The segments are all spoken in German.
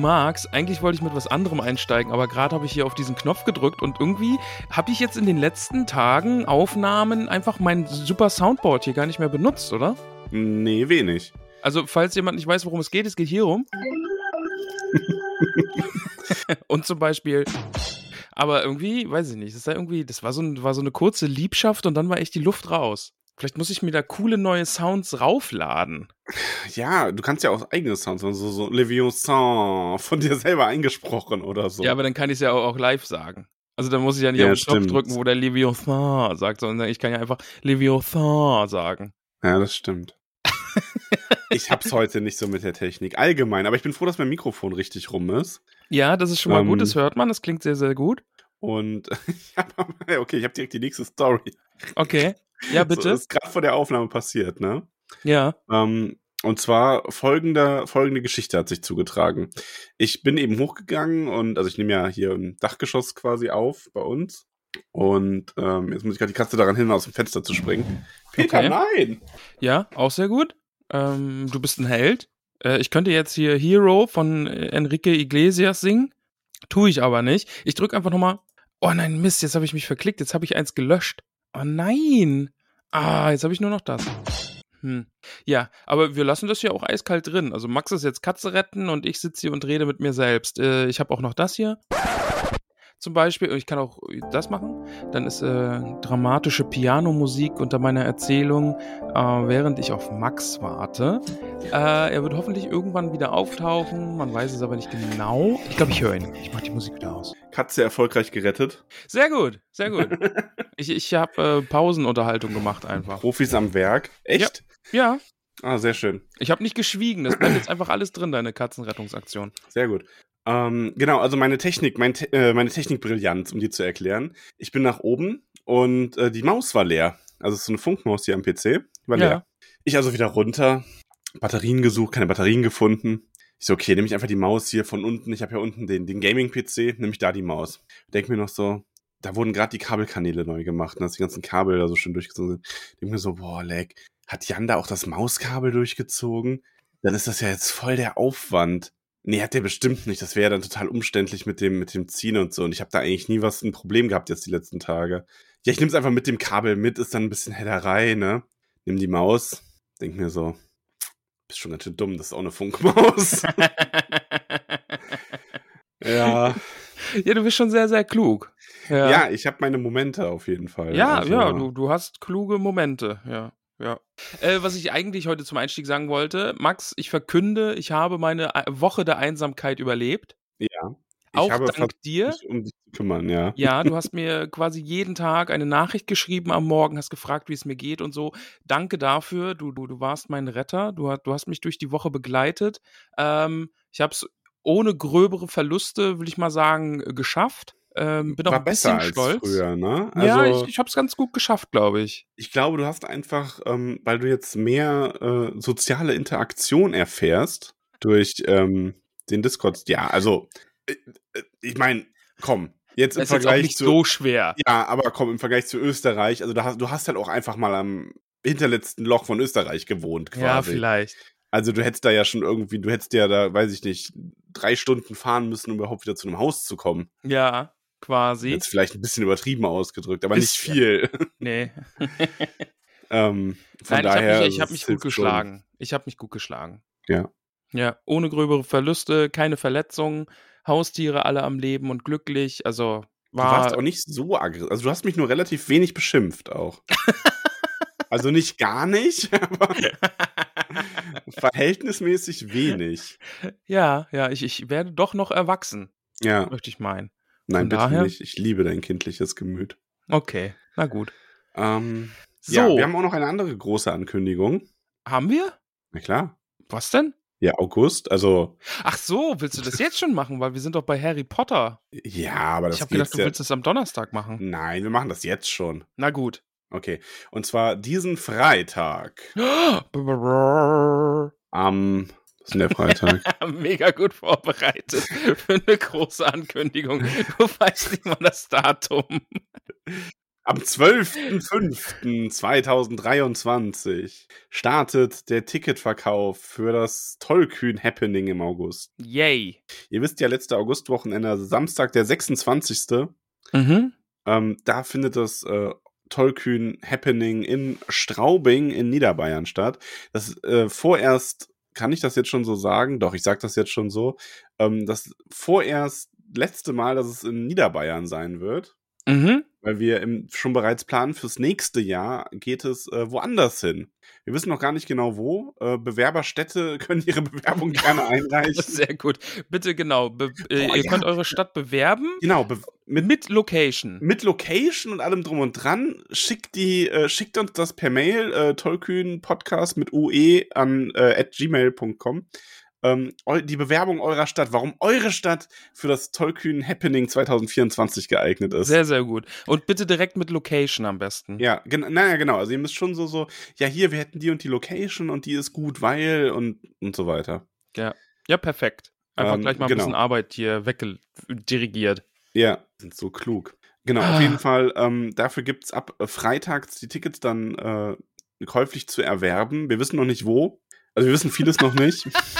Max, eigentlich wollte ich mit was anderem einsteigen, aber gerade habe ich hier auf diesen Knopf gedrückt und irgendwie habe ich jetzt in den letzten Tagen Aufnahmen einfach mein super Soundboard hier gar nicht mehr benutzt, oder? Nee, wenig. Also, falls jemand nicht weiß, worum es geht, es geht hier rum. und zum Beispiel. Aber irgendwie, weiß ich nicht, das, ist ja irgendwie, das war so, ein, war so eine kurze Liebschaft und dann war echt die Luft raus. Vielleicht muss ich mir da coole neue Sounds raufladen. Ja, du kannst ja auch eigene Sounds machen, so, so Leviosa von dir selber eingesprochen oder so. Ja, aber dann kann ich es ja auch, auch, live sagen. Also dann muss ich ja nicht Ja, auf den Knopf drücken, wo der Leviosa sagt, sondern ich kann ja einfach Leviosa sagen. Ja, das stimmt. ich hab's heute nicht so mit der Technik. Allgemein, aber ich bin froh, dass mein Mikrofon richtig rum ist. Ja, das ist schon mal Ähm, gut, das hört man, das klingt sehr, sehr gut. Und okay, ich habe direkt die nächste Story. Okay. Ja, So, bitte. das ist gerade vor der Aufnahme passiert, ne? Ja. Ähm, und zwar folgende, folgende Geschichte hat sich zugetragen. Ich bin eben hochgegangen und, also ich nehme ja hier im Dachgeschoss quasi auf bei uns. Und ähm, jetzt muss ich gerade die Katze daran hindern, aus dem Fenster zu springen. Peter, Okay. nein! Ja, auch sehr gut. Ähm, du bist ein Held. Äh, ich könnte jetzt hier Hero von Enrique Iglesias singen. Tue ich aber nicht. Ich drücke einfach nochmal. Oh nein, Mist, jetzt habe ich mich verklickt. Jetzt habe ich eins gelöscht. Oh nein. Ah, jetzt habe ich nur noch das. Hm. Ja, aber wir lassen das hier auch eiskalt drin. Also Max ist jetzt Katze retten und ich sitze hier und rede mit mir selbst. Äh, ich habe auch noch das hier. Zum Beispiel, ich kann auch das machen. Dann ist äh, dramatische Pianomusik unter meiner Erzählung, äh, während ich auf Max warte. Äh, er wird hoffentlich irgendwann wieder auftauchen. Man weiß es aber nicht genau. Ich glaube, ich höre ihn. Ich mache die Musik wieder aus. Katze erfolgreich gerettet. Sehr gut, sehr gut. ich ich habe äh, Pausenunterhaltung gemacht einfach. Profis am Werk. Echt? Ja, Ah, sehr schön. ich habe nicht geschwiegen. Das bleibt jetzt einfach alles drin, deine Katzenrettungsaktion. Sehr gut. Ähm, genau, also meine Technik, mein Te äh, meine Technikbrillanz, um die zu erklären. Ich bin nach oben und äh, die Maus war leer. Also es ist so eine Funkmaus hier am PC. War Ja. leer. Ich also wieder runter, Batterien gesucht, keine Batterien gefunden. Ich so, okay, nehme ich einfach die Maus hier von unten. Ich habe ja unten den, den Gaming-PC, nehme ich da die Maus. Denk mir noch so, da wurden gerade die Kabelkanäle neu gemacht, ne, dass die ganzen Kabel da so schön durchgezogen sind. Denk mir so, boah, leck, hat Jan da auch das Mauskabel durchgezogen? Dann ist das ja jetzt voll der Aufwand. Nee, hat der bestimmt nicht. Das wäre dann total umständlich mit dem, mit dem Ziehen und so. Und ich habe da eigentlich nie was ein Problem gehabt jetzt die letzten Tage. Ja, ich nehme es einfach mit dem Kabel mit, ist dann ein bisschen Hellerei, ne? Nimm die Maus, denk mir so, bist schon ganz schön dumm, das ist auch eine Funkmaus. ja. ja, du bist schon sehr, sehr klug. Ja, Ja, ich habe meine Momente auf jeden Fall. ja, Also, ja du, du hast kluge Momente. Ja, ja. Äh, was ich eigentlich heute zum Einstieg sagen wollte, Max, ich verkünde, ich habe meine äh, Woche der Einsamkeit überlebt. Ja. Ich Auch dank dir. um dich zu kümmern, ja. Ja, du hast mir quasi jeden Tag eine Nachricht geschrieben am Morgen, hast gefragt, wie es mir geht und so. Danke dafür. Du, du, du warst mein Retter. Du, hast- du hast mich durch die Woche begleitet. Ähm, ich habe es ohne gröbere Verluste, will ich mal sagen, geschafft. Ähm, bin auch War ein bisschen besser als stolz. früher, ne? ja, Also, ich, ich habe es ganz gut geschafft, glaube ich. ich glaube, du hast einfach, ähm, weil du jetzt mehr äh, soziale Interaktion erfährst durch ähm, den Discord. Ja, also, äh, äh, ich meine, komm, jetzt im Das ist auch Vergleich nicht zu. so schwer. Ja, aber komm, im Vergleich zu Österreich, also du hast, du hast halt auch einfach mal am hinterletzten Loch von Österreich gewohnt, quasi. Ja, vielleicht. Also du hättest da ja schon irgendwie, du hättest ja da, weiß ich nicht, drei Stunden fahren müssen, um überhaupt wieder zu einem Haus zu kommen. Ja, quasi. Jetzt vielleicht ein bisschen übertrieben ausgedrückt, aber nicht Bisschen. viel. Nee. ähm, von Nein, daher. ich habe mich, ich hab mich gut hilft schon. geschlagen. Ich habe mich gut geschlagen. Ja. Ja, ohne gröbere Verluste, keine Verletzungen, Haustiere alle am Leben und glücklich. Also Du warst war. auch nicht so aggressiv. Also du hast mich nur relativ wenig beschimpft auch. also nicht gar nicht, aber verhältnismäßig wenig. ja, ja, ich, ich werde doch noch erwachsen, Ja, möchte ich meinen. Nein, bitte daher- nicht. Ich liebe dein kindliches Gemüt. Okay, na gut. Ähm, So, Ja, haben, wir haben auch noch eine andere große Ankündigung. wir? Na klar. Was denn? Ja, August. Also, Ach so, willst du das jetzt schon machen? Weil wir sind doch bei Harry Potter. ja, aber das ich habe geht gedacht, du ja. willst es am Donnerstag machen. Nein, wir machen das jetzt schon. Na gut. Okay. Und zwar diesen Freitag. Am. Was ist der Freitag? Mega gut vorbereitet für eine große Ankündigung. Du weißt nicht mal das Datum. Am 12.05.2023 startet der Ticketverkauf für das Tollkühn Happening im August. Yay. Ihr wisst ja, letzte Augustwochenende, also Samstag, der 26. Mhm. Ähm, da findet das äh, Tollkühn Happening in Straubing in Niederbayern statt. Das äh, vorerst, kann ich das jetzt schon so sagen? Doch, ich sage das jetzt schon so. Ähm, das vorerst letzte Mal, dass es in Niederbayern sein wird. Mhm. Weil wir im, schon bereits planen, fürs nächste Jahr geht es äh, woanders hin. Wir wissen noch gar nicht genau wo. Äh, Bewerberstädte können ihre Bewerbung gerne einreichen. Sehr gut. Bitte genau. Be äh, Boah, ihr ja. könnt eure Stadt bewerben Genau, be mit, mit Location. mit Location und allem drum und dran. Schickt, die, äh, schickt uns das per Mail, äh, tollkühn Podcast mit ue an äh, at gmail.com. Ähm, die Bewerbung eurer Stadt, warum eure Stadt für das Tollkühn Happening 2024 geeignet ist. Sehr, sehr gut. Und bitte direkt mit Location am besten. Ja, gen naja, genau. Also ihr müsst schon so, so, ja, hier, wir hätten die und die Location und die ist gut, weil und, und so weiter. Ja, ja perfekt. Einfach Ähm, gleich mal ein genau. bisschen Arbeit hier weggedirigiert. Ja, sind so klug. Genau, Ah. auf jeden Fall, ähm, dafür gibt's ab äh, Freitags die Tickets dann äh, käuflich zu erwerben. Wir wissen noch nicht wo. Also wir wissen vieles noch nicht.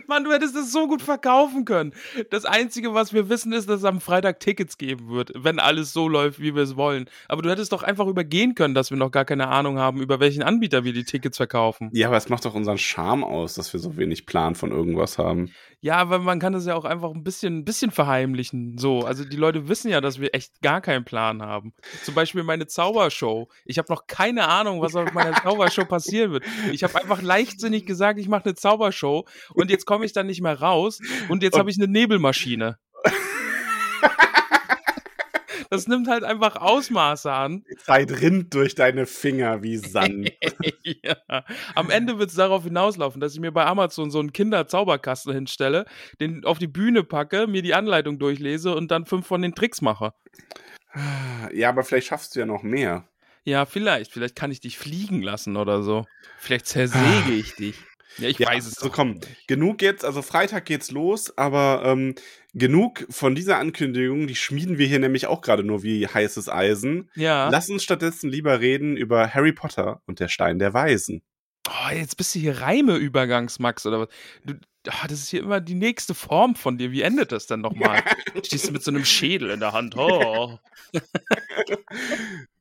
Mann, du hättest es so gut verkaufen können. Das Einzige, was wir wissen, ist, dass es am Freitag Tickets geben wird, wenn alles so läuft, wie wir es wollen. Aber du hättest doch einfach übergehen können, dass wir noch gar keine Ahnung haben, über welchen Anbieter wir die Tickets verkaufen. Ja, aber es macht doch unseren Charme aus, dass wir so wenig Plan von irgendwas haben. Ja, aber man kann das ja auch einfach ein bisschen, ein bisschen verheimlichen. So, also die Leute wissen ja, dass wir echt gar keinen Plan haben. Zum Beispiel meine Zaubershow. Ich habe noch keine Ahnung, was auf meiner Zaubershow passieren wird. Ich habe einfach leichtsinnig gesagt, ich mache eine Zaubershow und jetzt komme ich dann nicht mehr raus und jetzt habe ich eine Nebelmaschine. Das nimmt halt einfach Ausmaße an. Die Zeit rinnt durch deine Finger wie Sand. ja. Am Ende wird es darauf hinauslaufen, dass ich mir bei Amazon so einen Kinderzauberkasten hinstelle, den auf die Bühne packe, mir die Anleitung durchlese und dann fünf von den Tricks mache. ja, aber vielleicht schaffst du ja noch mehr. Ja, vielleicht. Vielleicht kann ich dich fliegen lassen oder so. Vielleicht zersäge ich dich. Ja, ich Ja, weiß es so doch komm, genug jetzt, also Freitag geht's los, aber ähm, genug von dieser Ankündigung, die schmieden wir hier nämlich auch gerade nur wie heißes Eisen. Ja. Lass uns stattdessen lieber reden über Harry Potter und der Stein der Weisen. Oh, jetzt bist du hier Reime-Übergangs-Max oder was? Du, ah, das ist hier immer die nächste Form von dir. Wie endet das denn nochmal? Stehst du mit so einem Schädel in der Hand? Oh.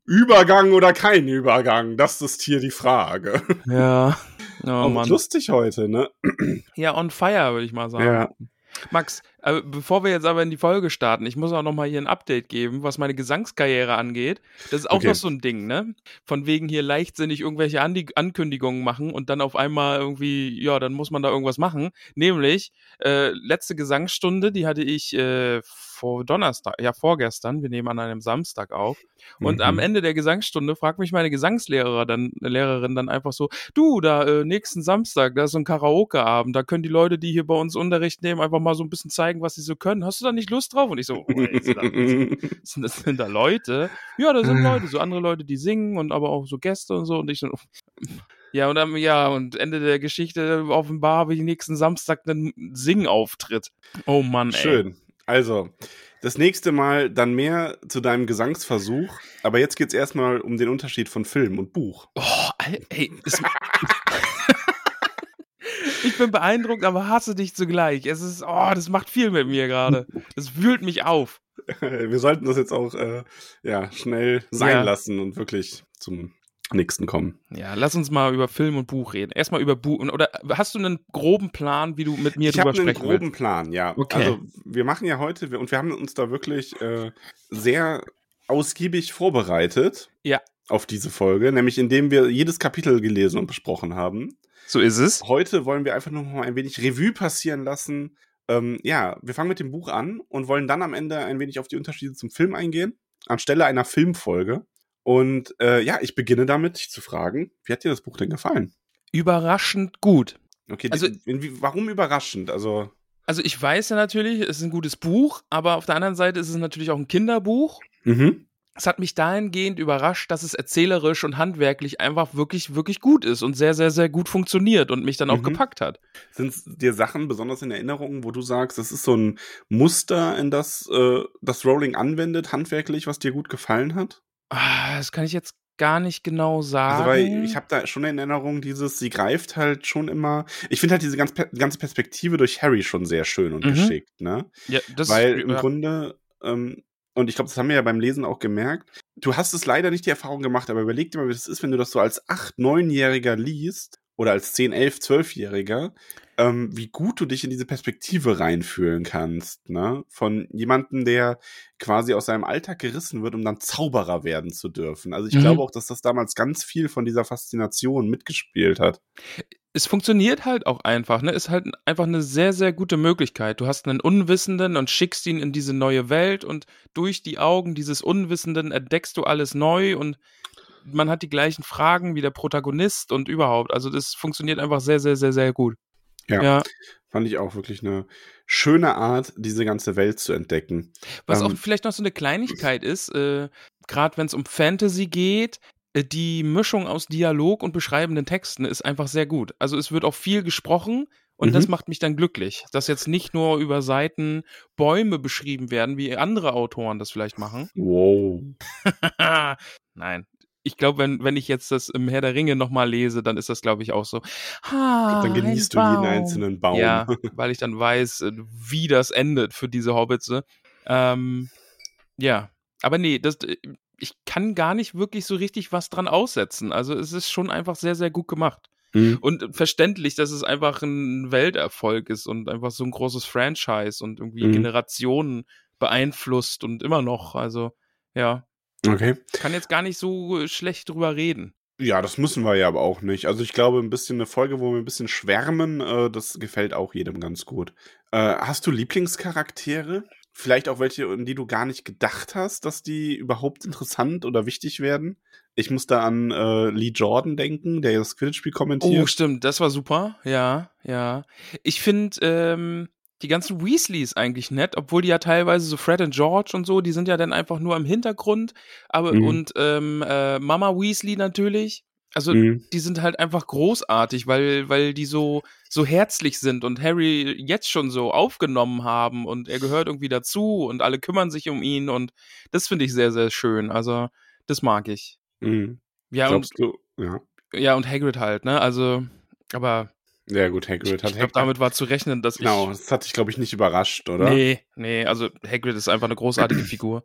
Übergang oder kein Übergang, das ist hier die Frage. Ja. Oh, Mann. lustig heute, ne? Ja, on fire, würde ich mal sagen. Ja. Max, äh, bevor wir jetzt aber in die Folge starten, ich muss auch noch mal hier ein Update geben, was meine Gesangskarriere angeht. Das ist auch Okay. noch so ein Ding, ne? Von wegen hier leichtsinnig irgendwelche Andi Ankündigungen machen und dann auf einmal irgendwie, ja, dann muss man da irgendwas machen. Nämlich, äh, letzte Gesangsstunde, die hatte ich äh, vor Donnerstag, ja, vorgestern, wir nehmen an einem Samstag auf. Und Mhm. am Ende der Gesangsstunde fragt mich meine Gesangslehrerin dann, Lehrerin dann einfach so, du, da äh, nächsten Samstag, da ist so ein Karaoke-Abend, da können die Leute, die hier bei uns Unterricht nehmen, einfach mal so ein bisschen zeigen, was sie so können. Hast du da nicht Lust drauf? Und ich so, oh, ey, sind, das, sind da Leute? Ja, da sind Leute, so andere Leute, die singen und aber auch so Gäste und so. Und ich so, ja, und dann, ja, und Ende der Geschichte offenbar habe ich nächsten Samstag einen Singauftritt. Oh Mann, ey. Schön. Also, das nächste Mal dann mehr zu deinem Gesangsversuch. Aber jetzt geht's erstmal um den Unterschied von Film und Buch. Oh, ey, es, ich bin beeindruckt, aber hasse dich zugleich. Es ist, oh, das macht viel mit mir gerade. Das wühlt mich auf. Wir sollten das jetzt auch äh, ja, schnell sein Ja. lassen und wirklich zum nächsten kommen. Ja, lass uns mal über Film und Buch reden. Erstmal über Buch. Oder hast du einen groben Plan, wie du mit mir Ich habe drüber einen sprechen groben willst? Plan, ja. Okay. Also wir machen ja heute, und wir haben uns da wirklich äh, sehr ausgiebig vorbereitet Ja. auf diese Folge, nämlich indem wir jedes Kapitel gelesen und besprochen haben. So ist es. Heute wollen wir einfach noch mal ein wenig Revue passieren lassen. Ähm, ja, wir fangen mit dem Buch an und wollen dann am Ende ein wenig auf die Unterschiede zum Film eingehen, anstelle einer Filmfolge. Und äh, ja, ich beginne damit, dich zu fragen, wie hat dir das Buch denn gefallen? Überraschend gut. Okay, Also- die- warum überraschend? Also, Also ich weiß ja natürlich, es ist ein gutes Buch, aber auf der anderen Seite ist es natürlich auch ein Kinderbuch. mhm. Es hat mich dahingehend überrascht, dass es erzählerisch und handwerklich einfach wirklich, wirklich gut ist und sehr, sehr, sehr gut funktioniert und mich dann auch Mhm. gepackt hat. Sind dir Sachen besonders in Erinnerung, wo du sagst, das ist so ein Muster, in das äh, das Rowling anwendet, handwerklich, was dir gut gefallen hat? Ah, das kann ich jetzt gar nicht genau sagen. Also, weil ich habe da schon in Erinnerung dieses, sie greift halt schon immer. Ich finde halt diese ganz, ganze Perspektive durch Harry schon sehr schön und Mhm. geschickt, ne? ja, das, Weil im ja. Grunde, ähm, und ich glaube, das haben wir ja beim Lesen auch gemerkt, du hast es leider nicht die Erfahrung gemacht, aber überleg dir mal, wie das ist, wenn du das so als 8-, 9-Jähriger liest oder als 10-, 11-, 12-Jähriger, ähm, wie gut du dich in diese Perspektive reinfühlen kannst, ne? Von jemandem, der quasi aus seinem Alltag gerissen wird, um dann Zauberer werden zu dürfen. Also ich Mhm. glaube auch, dass das damals ganz viel von dieser Faszination mitgespielt hat. es funktioniert halt auch einfach, ne? Ist halt einfach eine sehr, sehr gute Möglichkeit. Du hast einen Unwissenden und schickst ihn in diese neue Welt und durch die Augen dieses Unwissenden entdeckst du alles neu und man hat die gleichen Fragen wie der Protagonist und überhaupt. Also das funktioniert einfach sehr, sehr, sehr, sehr gut. Ja. ja. Fand ich auch wirklich eine schöne Art, diese ganze Welt zu entdecken. Was Ähm, auch vielleicht noch so eine Kleinigkeit ist, äh, gerade wenn es um Fantasy geht, äh, die Mischung aus Dialog und beschreibenden Texten ist einfach sehr gut. Also es wird auch viel gesprochen und das Mhm. macht mich dann glücklich, dass jetzt nicht nur über Seiten Bäume beschrieben werden, wie andere Autoren das vielleicht machen. Wow. Nein. Ich glaube, wenn, wenn ich jetzt das im Herr der Ringe nochmal lese, dann ist das, glaube ich, auch so. Ah, Dann genießt du jeden Baum. einzelnen Baum. Ja, weil ich dann weiß, äh, wie das endet für diese Hobbits. Ähm, ja, aber nee, das, äh, ich kann gar nicht wirklich so richtig was dran aussetzen. Also es ist schon einfach sehr, sehr gut gemacht. Mhm. Und verständlich, dass es einfach ein Welterfolg ist und einfach so ein großes Franchise und irgendwie Mhm. Generationen beeinflusst und immer noch. Also, ja, Okay. kann jetzt gar nicht so schlecht drüber reden. Ja, das müssen wir ja aber auch nicht. Also ich glaube, ein bisschen eine Folge, wo wir ein bisschen schwärmen, äh, das gefällt auch jedem ganz gut. Äh, hast du Lieblingscharaktere? Vielleicht auch welche, an die du gar nicht gedacht hast, dass die überhaupt interessant oder wichtig werden? Ich muss da an äh, Lee Jordan denken, der das Quidditch-Spiel Oh, kommentiert. stimmt, das war super. Ja, ja. Ich finde ähm, die ganzen Weasleys eigentlich nett, obwohl die ja teilweise so Fred und George und so, die sind ja dann einfach nur im Hintergrund. Aber Mhm. und ähm, äh, Mama Weasley natürlich. Also Mhm. die sind halt einfach großartig, weil, weil die so, so herzlich sind und Harry jetzt schon so aufgenommen haben und er gehört irgendwie dazu und alle kümmern sich um ihn und das finde ich sehr, sehr schön. Also, das mag ich. Mhm. Ja, und, Glaubst du? Ja. ja, und Hagrid halt, ne? Also, aber Ja, gut, Hagrid ich, hat ich glaube, damit war zu rechnen, dass Genau, ich. das hat dich, glaube ich, nicht überrascht, oder? Nee, nee, also Hagrid ist einfach eine großartige Figur.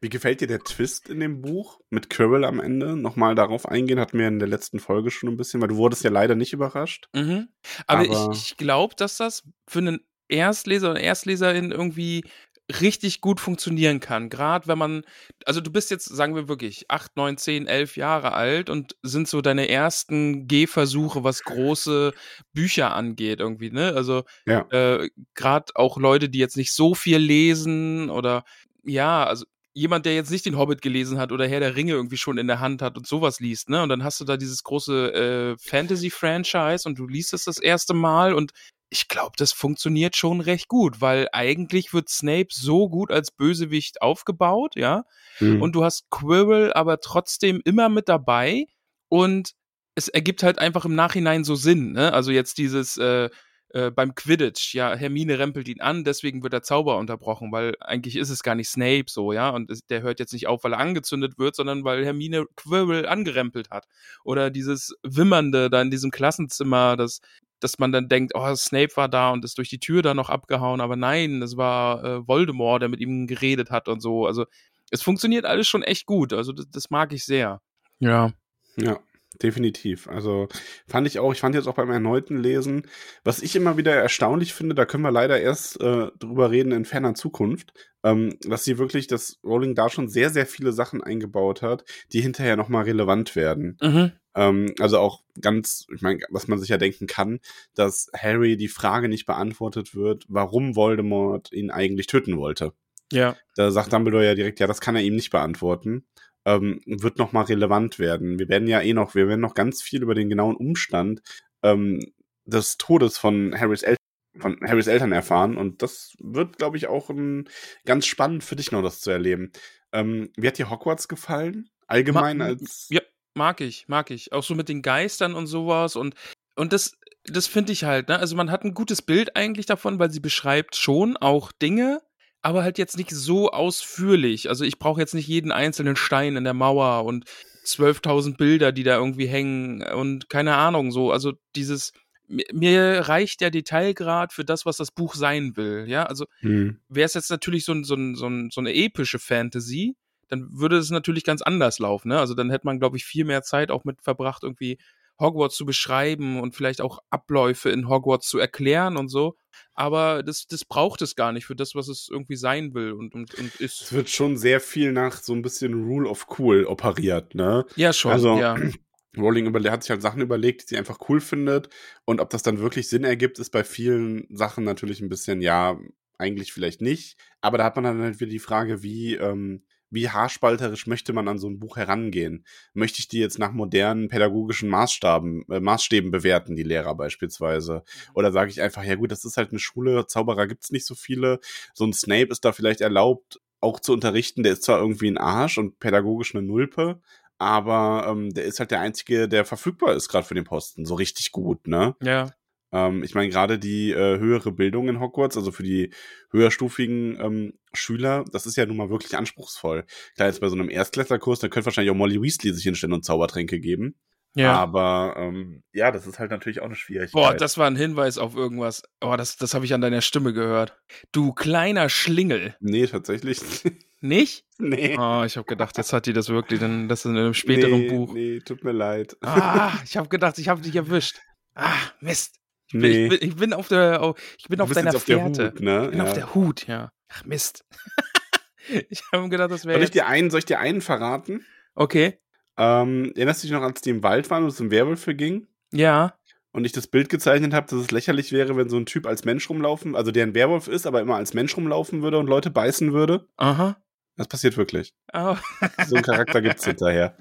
Wie gefällt dir der Twist in dem Buch mit Quirrell am Ende? Nochmal darauf eingehen, hatten wir in der letzten Folge schon ein bisschen, weil du wurdest ja leider nicht überrascht. Mhm. Aber, Aber- ich, ich glaube, dass das für einen Erstleser oder Erstleserin irgendwie richtig gut funktionieren kann. Gerade wenn man, also du bist jetzt, sagen wir wirklich, 8, 9, 10, 11 Jahre alt und sind so deine ersten Gehversuche, was große Bücher angeht irgendwie, ne? Also Ja. äh, gerade auch Leute, die jetzt nicht so viel lesen oder ja, also jemand, der jetzt nicht den Hobbit gelesen hat oder Herr der Ringe irgendwie schon in der Hand hat und sowas liest, ne? Und dann hast du da dieses große äh, Fantasy-Franchise und du liest es das erste Mal und ich glaube, das funktioniert schon recht gut, weil eigentlich wird Snape so gut als Bösewicht aufgebaut, ja, Mhm. und du hast Quirrell aber trotzdem immer mit dabei und es ergibt halt einfach im Nachhinein so Sinn, ne? Also jetzt dieses äh, äh, beim Quidditch, ja, Hermine rempelt ihn an, deswegen wird der Zauber unterbrochen, weil eigentlich ist es gar nicht Snape so, ja, und es, der hört jetzt nicht auf, weil er angezündet wird, sondern weil Hermine Quirrell angerempelt hat. Oder dieses Wimmernde da in diesem Klassenzimmer, das dass man dann denkt, oh, Snape war da und ist durch die Tür da noch abgehauen, aber nein, das war äh, Voldemort, der mit ihm geredet hat und so. Also es funktioniert alles schon echt gut. Also das, das mag ich sehr. Ja. Ja, definitiv. Also fand ich auch, ich fand jetzt auch beim erneuten Lesen, was ich immer wieder erstaunlich finde, da können wir leider erst äh, drüber reden in ferner Zukunft, ähm, dass sie wirklich, dass Rowling da schon sehr, sehr viele Sachen eingebaut hat, die hinterher nochmal relevant werden. Mhm. Ähm, also auch ganz, ich meine, was man sich ja denken kann, dass Harry die Frage nicht beantwortet wird, warum Voldemort ihn eigentlich töten wollte. Ja. Da sagt Dumbledore ja direkt, ja, das kann er ihm nicht beantworten. Ähm, wird nochmal relevant werden. Wir werden ja eh noch, wir werden noch ganz viel über den genauen Umstand ähm, des Todes von Harrys Eltern von Harrys Eltern erfahren und das wird, glaube ich, auch ein, ganz spannend für dich noch, das zu erleben. Ähm, wie hat dir Hogwarts gefallen? Allgemein Ma- als Ja, mag ich, mag ich. Auch so mit den Geistern und sowas und und das das finde ich halt, ne? Also man hat ein gutes Bild eigentlich davon, weil sie beschreibt schon auch Dinge, aber halt jetzt nicht so ausführlich. Also ich brauche jetzt nicht jeden einzelnen Stein in der Mauer und 12.000 Bilder, die da irgendwie hängen und keine Ahnung so. Also dieses mir reicht der Detailgrad für das, was das Buch sein will. Ja, also Hm. wäre es jetzt natürlich so, ein, so, ein, so, ein, so eine epische Fantasy, dann würde es natürlich ganz anders laufen. Ne? Also dann hätte man, glaube ich, viel mehr Zeit auch mit verbracht, irgendwie Hogwarts zu beschreiben und vielleicht auch Abläufe in Hogwarts zu erklären und so. Aber das, das braucht es gar nicht für das, was es irgendwie sein will und, und, und Es ist. wird schon sehr viel nach so ein bisschen Rule of Cool operiert, ne? Ja, schon, Also, ja. Rowling hat sich halt Sachen überlegt, die sie einfach cool findet. Und ob das dann wirklich Sinn ergibt, ist bei vielen Sachen natürlich ein bisschen, ja, eigentlich vielleicht nicht. Aber da hat man dann halt wieder die Frage, wie, ähm, wie haarspalterisch möchte man an so ein Buch herangehen? Möchte ich die jetzt nach modernen pädagogischen Maßstaben, äh, Maßstäben bewerten, die Lehrer beispielsweise? Oder sage ich einfach, ja gut, das ist halt eine Schule, Zauberer gibt's nicht so viele. So ein Snape ist da vielleicht erlaubt, auch zu unterrichten. Der ist zwar irgendwie ein Arsch und pädagogisch eine Nulpe, aber ähm, der ist halt der einzige, der verfügbar ist gerade für den Posten. So richtig gut, ne? Ja, Ähm, ich meine, gerade die äh, höhere Bildung in Hogwarts, also für die höherstufigen ähm, Schüler, das ist ja nun mal wirklich anspruchsvoll. Klar, jetzt bei so einem Erstklässlerkurs, da könnte wahrscheinlich auch Molly Weasley sich hinstellen und Zaubertränke geben. ja. Aber ähm, ja, das ist halt natürlich auch eine Schwierigkeit. Boah, das war ein Hinweis auf irgendwas. Oh, das, das habe ich an deiner Stimme gehört. Du kleiner Schlingel. nee, tatsächlich. Nicht? nee. Oh, ich habe gedacht, jetzt hat die das wirklich, denn das ist in einem späteren nee, Buch. Nee, tut mir leid. Ah, ich habe gedacht, ich habe dich erwischt. Ah, Mist. Ich bin, nee. ich bin, ich bin auf der, auf, ich bin Du auf deiner auf der Fährte. Hut, ne? Ich bin Ja. auf der Hut, ja. Ach, Mist. ich habe gedacht, das wäre Soll ich dir einen, soll ich dir einen verraten? Okay. Ähm, erinnerst du dich noch, als die im Wald waren und es um Werwölfe ging? Ja. Und ich das Bild gezeichnet habe, dass es lächerlich wäre, wenn so ein Typ als Mensch rumlaufen, also der ein Werwolf ist, aber immer als Mensch rumlaufen würde und Leute beißen würde. Aha. Das passiert wirklich. Oh, So einen Charakter gibt's hinterher.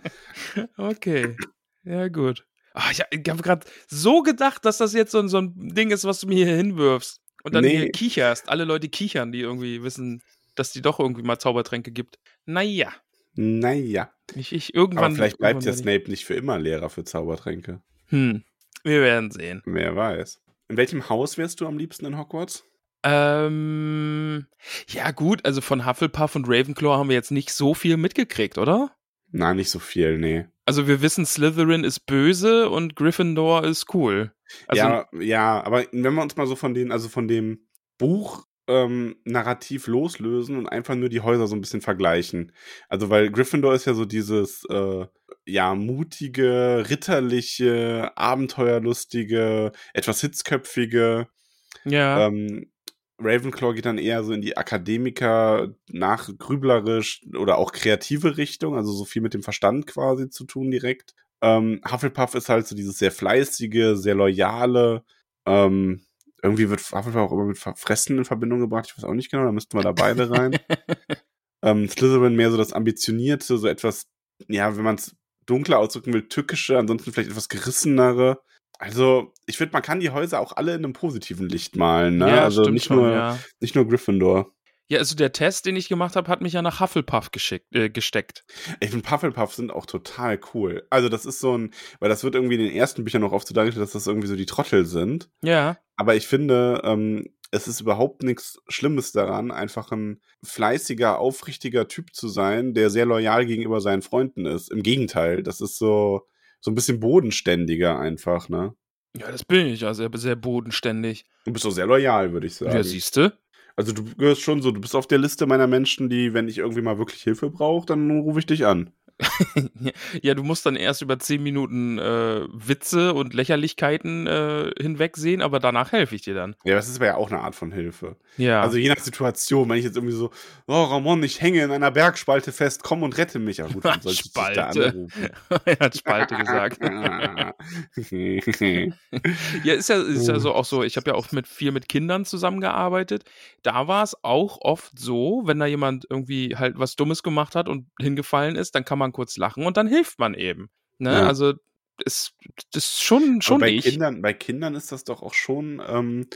okay. Ja, gut. Ah, ich ich habe gerade so gedacht, dass das jetzt so, ein- so ein Ding ist, was du mir hier hinwirfst. Und dann Nee. hier kicherst. Alle Leute kichern, die irgendwie wissen, dass die doch irgendwie mal Zaubertränke gibt. Naja. Naja. Ich, ich irgendwann. Aber vielleicht bleibt ja Snape nicht für immer Lehrer für Zaubertränke. Hm. Wir werden sehen. Wer weiß. In welchem Haus wärst du am liebsten in Hogwarts? Ähm, ja, gut, also von Hufflepuff und Ravenclaw haben wir jetzt nicht so viel mitgekriegt, oder? Na, nicht so viel, nee. Also wir wissen, Slytherin ist böse und Gryffindor ist cool. Also, ja, ja, aber wenn wir uns mal so von den, also von dem Buch ähm, Narrativ loslösen und einfach nur die Häuser so ein bisschen vergleichen. Also, weil Gryffindor ist ja so dieses, äh, ja, mutige, ritterliche, abenteuerlustige, etwas hitzköpfige. ja, Ähm, Ravenclaw geht dann eher so in die Akademiker nach grüblerisch oder auch kreative Richtung, also so viel mit dem Verstand quasi zu tun direkt. Ähm, Hufflepuff ist halt so dieses sehr fleißige, sehr loyale. Ähm, irgendwie wird Hufflepuff auch immer mit Fressen in Verbindung gebracht. Ich weiß auch nicht genau, da müssten wir da beide rein. ähm, Slytherin mehr so das ambitionierte, so etwas, ja, wenn man es dunkler ausdrücken will, tückische, ansonsten vielleicht etwas gerissenere. Also, ich finde, man kann die Häuser auch alle in einem positiven Licht malen, ne? ja, also nicht schon, nur, ja. nicht nur Gryffindor. Ja, also der Test, den ich gemacht habe, hat mich ja nach Hufflepuff geschickt, äh, gesteckt. Ich finde Hufflepuff sind auch total cool. Also, das ist so ein, weil das wird irgendwie in den ersten Büchern noch oft so dargestellt, dass das irgendwie so die Trottel sind. Ja, Aber ich finde, ähm, es ist überhaupt nichts Schlimmes daran, einfach ein fleißiger, aufrichtiger Typ zu sein, der sehr loyal gegenüber seinen Freunden ist. Im Gegenteil, das ist so, so ein bisschen bodenständiger einfach, ne? ja, das bin ich, also sehr bodenständig. Du bist auch sehr loyal, würde ich sagen. Ja, siehst du? Also du gehörst schon so, du bist auf der Liste meiner Menschen, die, wenn ich irgendwie mal wirklich Hilfe brauche, dann rufe ich dich an. ja, du musst dann erst über zehn Minuten äh, Witze und Lächerlichkeiten äh, hinwegsehen, aber danach helfe ich dir dann. Ja, das ist aber ja auch eine Art von Hilfe. Ja. Also je nach Situation, wenn ich jetzt irgendwie so, oh Ramon, ich hänge in einer Bergspalte fest, komm und rette mich. Ja gut, dann soll ich dich da Spalte. anrufen. er hat Spalte gesagt. Ja, ist ja, ist ja so auch so. Ich habe ja auch mit viel mit Kindern zusammengearbeitet. Da war es auch oft so, wenn da jemand irgendwie halt was Dummes gemacht hat und hingefallen ist, dann kann man kurz lachen und dann hilft man eben. Ne? Ja. Also ist das ist schon schon bei ich. Kindern, bei Kindern ist das doch auch schon ähm,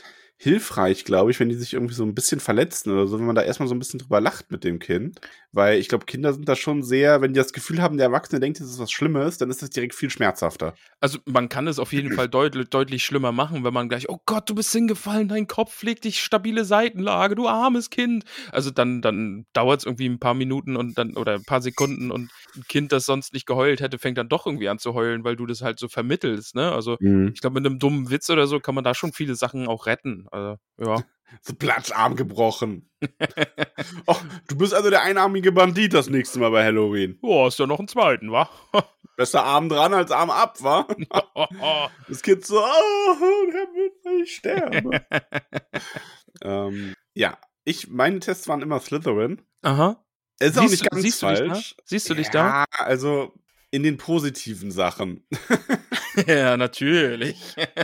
hilfreich, glaube ich, wenn die sich irgendwie so ein bisschen verletzen oder so, wenn man da erstmal so ein bisschen drüber lacht mit dem Kind. Weil ich glaube, Kinder sind da schon sehr, wenn die das Gefühl haben, der Erwachsene denkt, es ist was Schlimmes, dann ist das direkt viel schmerzhafter. Also man kann es auf jeden Fall deutlich, deutlich schlimmer machen, wenn man gleich, oh Gott, du bist hingefallen, dein Kopf legt dich stabile Seitenlage, du armes Kind. Also dann, dann dauert es irgendwie ein paar Minuten und dann oder ein paar Sekunden und ein Kind, das sonst nicht geheult hätte, fängt dann doch irgendwie an zu heulen, weil du das halt so vermittelst. Ne? Also Mhm. ich glaube, mit einem dummen Witz oder so kann man da schon viele Sachen auch retten. Also, ja. So Platscharm gebrochen. oh, du bist also der einarmige Bandit das nächste Mal bei Halloween. Boah, ist ja noch einen zweiten, wa? Besser Arm dran als Arm ab, wa? Das Kind so, oh, nicht sterben. ähm, ja, ich, meine Tests waren immer Slytherin. Aha. Ist auch Siehst nicht du- ganz siehst du dich da? falsch. Siehst du dich ja, also in den positiven Sachen. Ja, natürlich.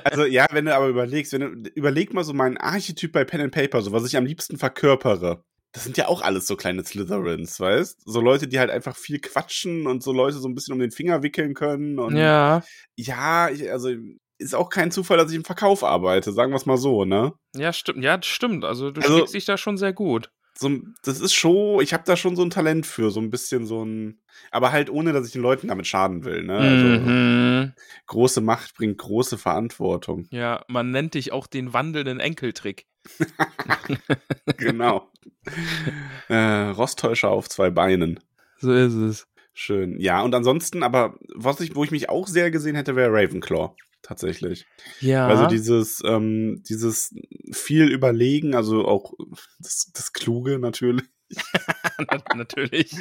Also ja, wenn du aber überlegst, wenn du überleg mal so meinen Archetyp bei Pen and Paper, so was ich am liebsten verkörpere. Das sind ja auch alles so kleine Slytherins, weißt? So Leute, die halt einfach viel quatschen und so Leute so ein bisschen um den Finger wickeln können und Ja. ja, ich, also ist auch kein Zufall, dass ich im Verkauf arbeite, sagen wir es mal so, ne? Ja, stimmt. Ja, das stimmt. Also du Also- schlägst dich da schon sehr gut. So, das ist schon, ich habe da schon so ein Talent für, so ein bisschen so ein, aber halt ohne, dass ich den Leuten damit schaden will, ne? Also Mhm. große Macht bringt große Verantwortung. Ja, man nennt dich auch den wandelnden Enkeltrick. genau. äh, Rosttäuscher auf zwei Beinen. So ist es. Schön. Ja, und ansonsten, aber was ich, wo ich mich auch sehr gesehen hätte, wäre Ravenclaw. Tatsächlich. Ja. Also dieses, ähm, dieses viel Überlegen, also auch das, das Kluge natürlich. natürlich.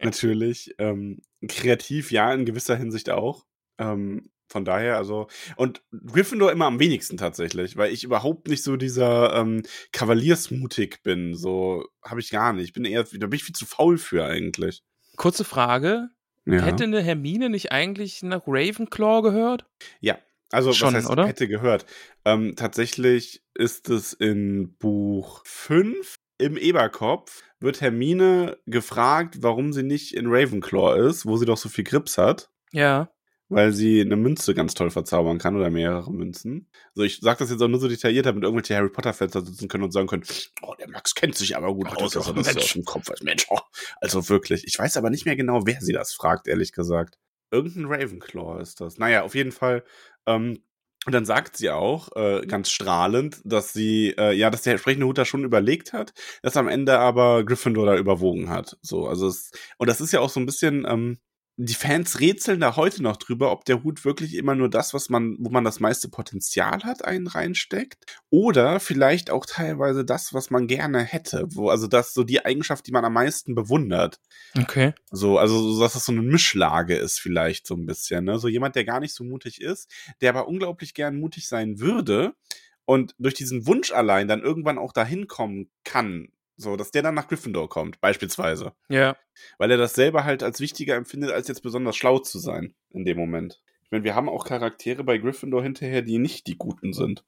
natürlich. Ähm, kreativ, ja, in gewisser Hinsicht auch. Ähm, von daher, also, und Gryffindor immer am wenigsten tatsächlich, weil ich überhaupt nicht so dieser ähm, Kavaliersmutig bin. So habe ich gar nicht. Ich bin eher, da bin ich viel zu faul für eigentlich. Kurze Frage. Ja. Hätte eine Hermine nicht eigentlich nach Ravenclaw gehört? Also, Schon, was heißt, oder? hätte gehört. Ähm, tatsächlich ist es in Buch 5 im Eberkopf, wird Hermine gefragt, warum sie nicht in Ravenclaw ist, wo sie doch so viel Grips hat. Ja. Weil sie eine Münze ganz toll verzaubern kann oder mehrere Münzen. So, ich sag das jetzt auch nur so detailliert, damit irgendwelche Harry Potter-Fans da sitzen können und sagen können, oh, der Max kennt sich aber gut Oh, aus, das dass ist das ein aus dem Kopf weiß. Mensch, oh. also wirklich. Ich weiß aber nicht mehr genau, wer sie das fragt, ehrlich gesagt. Irgendein Ravenclaw ist das. Naja, auf jeden Fall. Ähm, und dann sagt sie auch, äh, ganz strahlend, dass sie, äh, ja, dass der entsprechende Hut da schon überlegt hat, dass am Ende aber Gryffindor da überwogen hat. So, also es, und das ist ja auch so ein bisschen, ähm, die Fans rätseln da heute noch drüber, ob der Hut wirklich immer nur das, was man, wo man das meiste Potenzial hat, einen reinsteckt. Oder vielleicht auch teilweise das, was man gerne hätte. Wo, also das so die Eigenschaft, die man am meisten bewundert. Okay. So, also, so, dass das so eine Mischlage ist, vielleicht so ein bisschen. Ne? So jemand, der gar nicht so mutig ist, der aber unglaublich gern mutig sein würde und durch diesen Wunsch allein dann irgendwann auch dahin kommen kann. So, dass der dann nach Gryffindor kommt, beispielsweise. Ja. Weil er das selber halt als wichtiger empfindet, als jetzt besonders schlau zu sein in dem Moment. Ich meine, wir haben auch Charaktere bei Gryffindor hinterher, die nicht die Guten sind.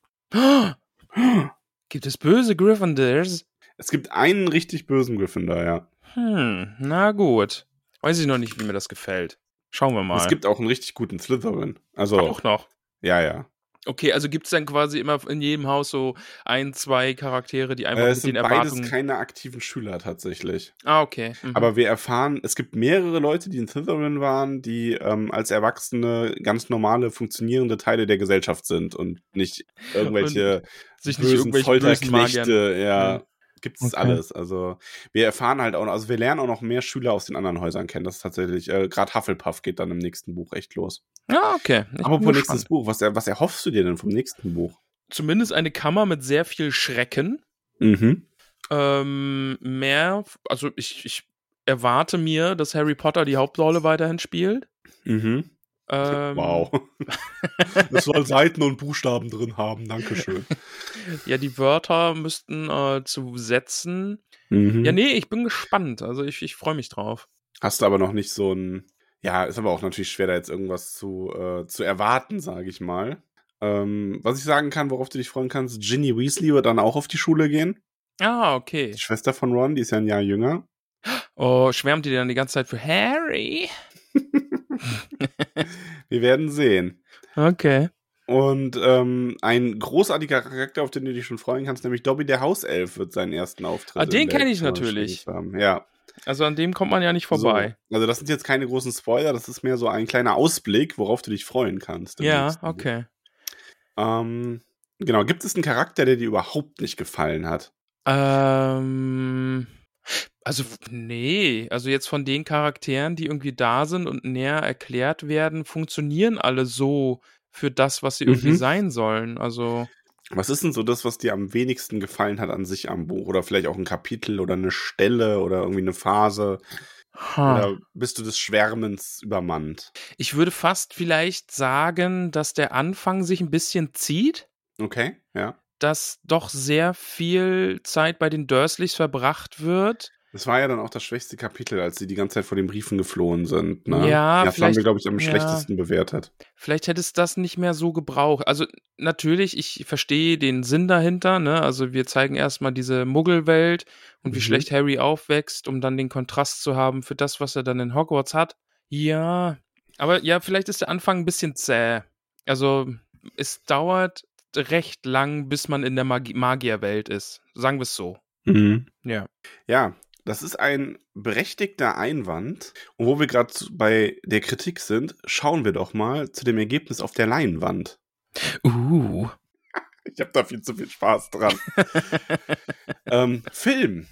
Gibt es böse Gryffindors? Es gibt einen richtig bösen Gryffindor, ja. Hm, na gut. Weiß ich noch nicht, wie mir das gefällt. Schauen wir mal. Es gibt auch einen richtig guten Slytherin. Also, auch noch. ja, ja. Okay, also gibt es dann quasi immer in jedem Haus so ein, zwei Charaktere, die einfach Äh, mit es sind den beides Erwartungen. keine aktiven Schüler tatsächlich. ah, okay. Mhm. Aber wir erfahren, es gibt mehrere Leute, die in Slytherin waren, die ähm, als Erwachsene ganz normale, funktionierende Teile der Gesellschaft sind und nicht irgendwelche sich nicht bösen irgendwelche bösen. Folterknechte, ja, Mhm. Gibt es Okay. alles. Also wir erfahren halt auch, also wir lernen auch noch mehr Schüler aus den anderen Häusern kennen. Das ist tatsächlich, äh, gerade Hufflepuff geht dann im nächsten Buch echt los. Ja, okay. Ich Apropos nächstes Buch, was, er- was erhoffst du dir denn vom nächsten Buch? Zumindest eine Kammer mit sehr viel Schrecken. Mhm. Ähm, mehr, also ich, ich erwarte mir, dass Harry Potter die Hauptrolle weiterhin spielt. Mhm. Ähm, Wow. Es soll Seiten und Buchstaben drin haben, Dankeschön. Ja, die Wörter müssten äh, zu Sätzen. Mhm. Ja, nee, ich bin gespannt. Also ich, ich freue mich drauf. Hast du aber noch nicht so ein. Ja, ist aber auch natürlich schwer, da jetzt irgendwas zu, äh, zu erwarten, sage ich mal. Ähm, was ich sagen kann, worauf du dich freuen kannst, Ginny Weasley wird dann auch auf die Schule gehen. Ah, okay. Die Schwester von Ron, die ist ja ein Jahr jünger. Oh, schwärmt ihr dann die ganze Zeit für Harry? Wir werden sehen. Okay. Und ähm, ein großartiger Charakter, auf den du dich schon freuen kannst, nämlich Dobby der Hauself wird seinen ersten Auftritt. Ah, den in der kenn ich natürlich. Haben. Ja. Also an dem kommt man ja nicht vorbei. So. Also das sind jetzt keine großen Spoiler, das ist mehr so ein kleiner Ausblick, worauf du dich freuen kannst. ja, okay. Ähm, genau, gibt es einen Charakter, der dir überhaupt nicht gefallen hat? Ähm, also, nee, also jetzt von den Charakteren, die irgendwie da sind und näher erklärt werden, funktionieren alle so für das, was sie irgendwie Mhm. sein sollen. Also, Was ist denn so das, was dir am wenigsten gefallen hat an sich am Buch? Oder vielleicht auch ein Kapitel oder eine Stelle oder irgendwie eine Phase? ha. Oder bist du des Schwärmens übermannt? ich würde fast vielleicht sagen, dass der Anfang sich ein bisschen zieht, Okay, ja. Dass doch sehr viel Zeit bei den Dursleys verbracht wird. Das war ja dann auch das schwächste Kapitel, als sie die ganze Zeit vor den Briefen geflohen sind. Ne? Ja, das haben wir, glaube ich, am ja. schlechtesten bewertet. Vielleicht hätte es das nicht mehr so gebraucht. Also natürlich, ich verstehe den Sinn dahinter, ne? Also wir zeigen erstmal diese Muggelwelt und wie Mhm. schlecht Harry aufwächst, um dann den Kontrast zu haben für das, was er dann in Hogwarts hat. Ja, aber ja, vielleicht ist der Anfang ein bisschen zäh. Also es dauert recht lang, bis man in der Magi Magierwelt ist. Sagen wir es so. Mhm. Ja. Ja, das ist ein berechtigter Einwand. Und wo wir gerade bei der Kritik sind, schauen wir doch mal zu dem Ergebnis auf der Leinwand. Uh. Ich habe da viel zu viel Spaß dran. ähm, Film.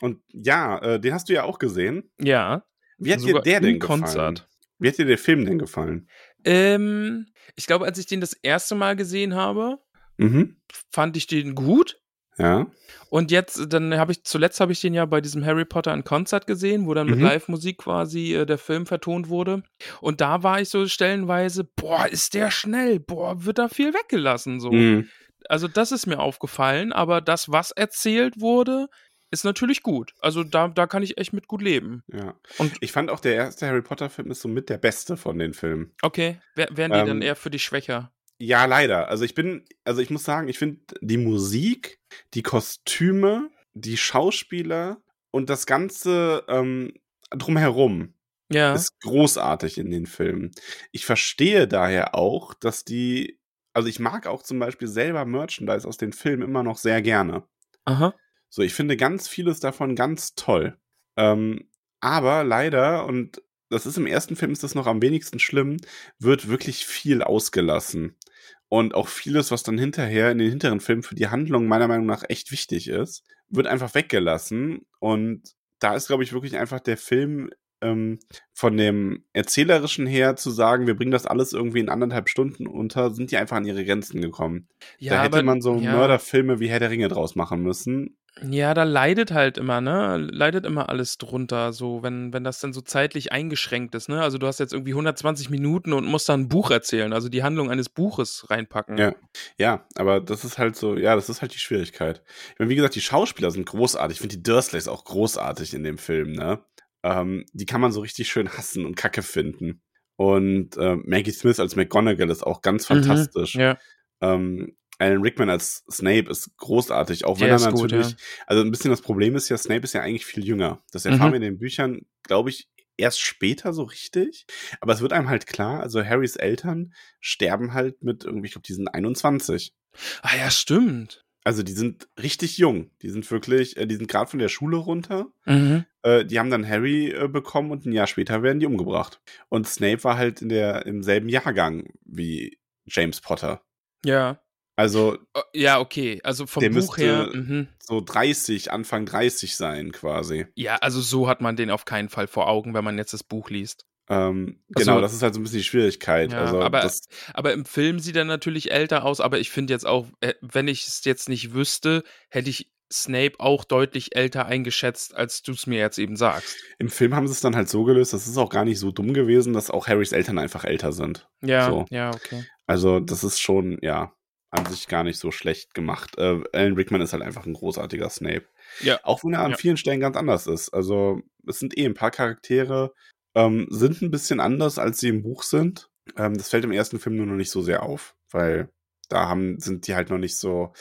Und ja, äh, den hast du ja auch gesehen. ja. Wie hat dir der denn gefallen? Konzert. Wie hat dir der Film denn gefallen? Ähm, ich glaube, als ich den das erste Mal gesehen habe, Mhm. fand ich den gut. Ja. Und jetzt, dann habe ich, zuletzt habe ich den ja bei diesem Harry Potter in Konzert gesehen, wo dann mit Mhm. Live-Musik quasi äh, der Film vertont wurde. Und da war ich so stellenweise, boah, ist der schnell, boah, wird da viel weggelassen, so. Mhm. Also das ist mir aufgefallen, aber das, was erzählt wurde, ist natürlich gut. Also da, da kann ich echt mit gut leben. ja. Und- ich fand auch, der erste Harry Potter-Film ist somit der beste von den Filmen. Okay, wär, wären die dann Ähm, eher für dich schwächer? Ja, leider. Also ich bin, also ich muss sagen, ich finde die Musik, die Kostüme, die Schauspieler und das Ganze ähm, drumherum Ja. ist großartig in den Filmen. Ich verstehe daher auch, dass die, also ich mag auch zum Beispiel selber Merchandise aus den Filmen immer noch sehr gerne. Aha. So, ich finde ganz vieles davon ganz toll. Ähm, aber leider, und das ist im ersten Film ist das noch am wenigsten schlimm, wird wirklich viel ausgelassen. Und auch vieles, was dann hinterher in den hinteren Filmen für die Handlung meiner Meinung nach echt wichtig ist, wird einfach weggelassen. Und da ist, glaube ich, wirklich einfach der Film ähm, von dem Erzählerischen her zu sagen, wir bringen das alles irgendwie in anderthalb Stunden unter, sind die einfach an ihre Grenzen gekommen. Ja, da hätte aber- man so ja. Mörderfilme wie Herr der Ringe draus machen müssen. Ja, da leidet halt immer, ne? Leidet immer alles drunter, so, wenn, wenn das dann so zeitlich eingeschränkt ist, ne? Also du hast jetzt irgendwie 120 Minuten und musst dann ein Buch erzählen, also die Handlung eines Buches reinpacken. Ja. Ja, aber das ist halt so, ja, das ist halt die Schwierigkeit. Ich meine, wie gesagt, die Schauspieler sind großartig. Ich finde die Dursleys auch großartig in dem Film, ne? Ähm, die kann man so richtig schön hassen und kacke finden. Und äh, Maggie Smith als McGonagall ist auch ganz Mhm, fantastisch. Ja. Ähm, Alan Rickman als Snape ist großartig, auch wenn Der er ist gut, natürlich, ja. also ein bisschen das Problem ist ja, Snape ist ja eigentlich viel jünger. Das Mhm. erfahren wir in den Büchern, glaube ich, erst später so richtig. Aber es wird einem halt klar, also Harrys Eltern sterben halt mit irgendwie, ich glaube, die sind 21. Ah ja, stimmt. Also die sind richtig jung. Die sind wirklich, äh, die sind gerade von der Schule runter. Mhm. Äh, die haben dann Harry äh, bekommen und ein Jahr später werden die umgebracht. Und Snape war halt in der, im selben Jahrgang wie James Potter. Ja. Also Oh, Ja, okay. Also vom Der Buch her. Mhm. so 30, Anfang 30 sein quasi. Ja, also so hat man den auf keinen Fall vor Augen, wenn man jetzt das Buch liest. Ähm, Also- genau, das ist halt so ein bisschen die Schwierigkeit. Ja, also aber- Aber im Film sieht er natürlich älter aus, aber ich finde jetzt auch, äh, wenn ich es jetzt nicht wüsste, hätte ich Snape auch deutlich älter eingeschätzt, als du es mir jetzt eben sagst. im Film haben sie es dann halt so gelöst, das ist auch gar nicht so dumm gewesen, dass auch Harrys Eltern einfach älter sind. Ja, So. ja, okay. Also das ist schon, ja, an sich gar nicht so schlecht gemacht. Äh, Alan Rickman ist halt einfach ein großartiger Snape. Ja. Auch wenn er an Ja. vielen Stellen ganz anders ist. Also es sind eh ein paar Charaktere, ähm, sind ein bisschen anders, als sie im Buch sind. Ähm, das fällt im ersten Film nur noch nicht so sehr auf, weil da haben, sind die halt noch nicht so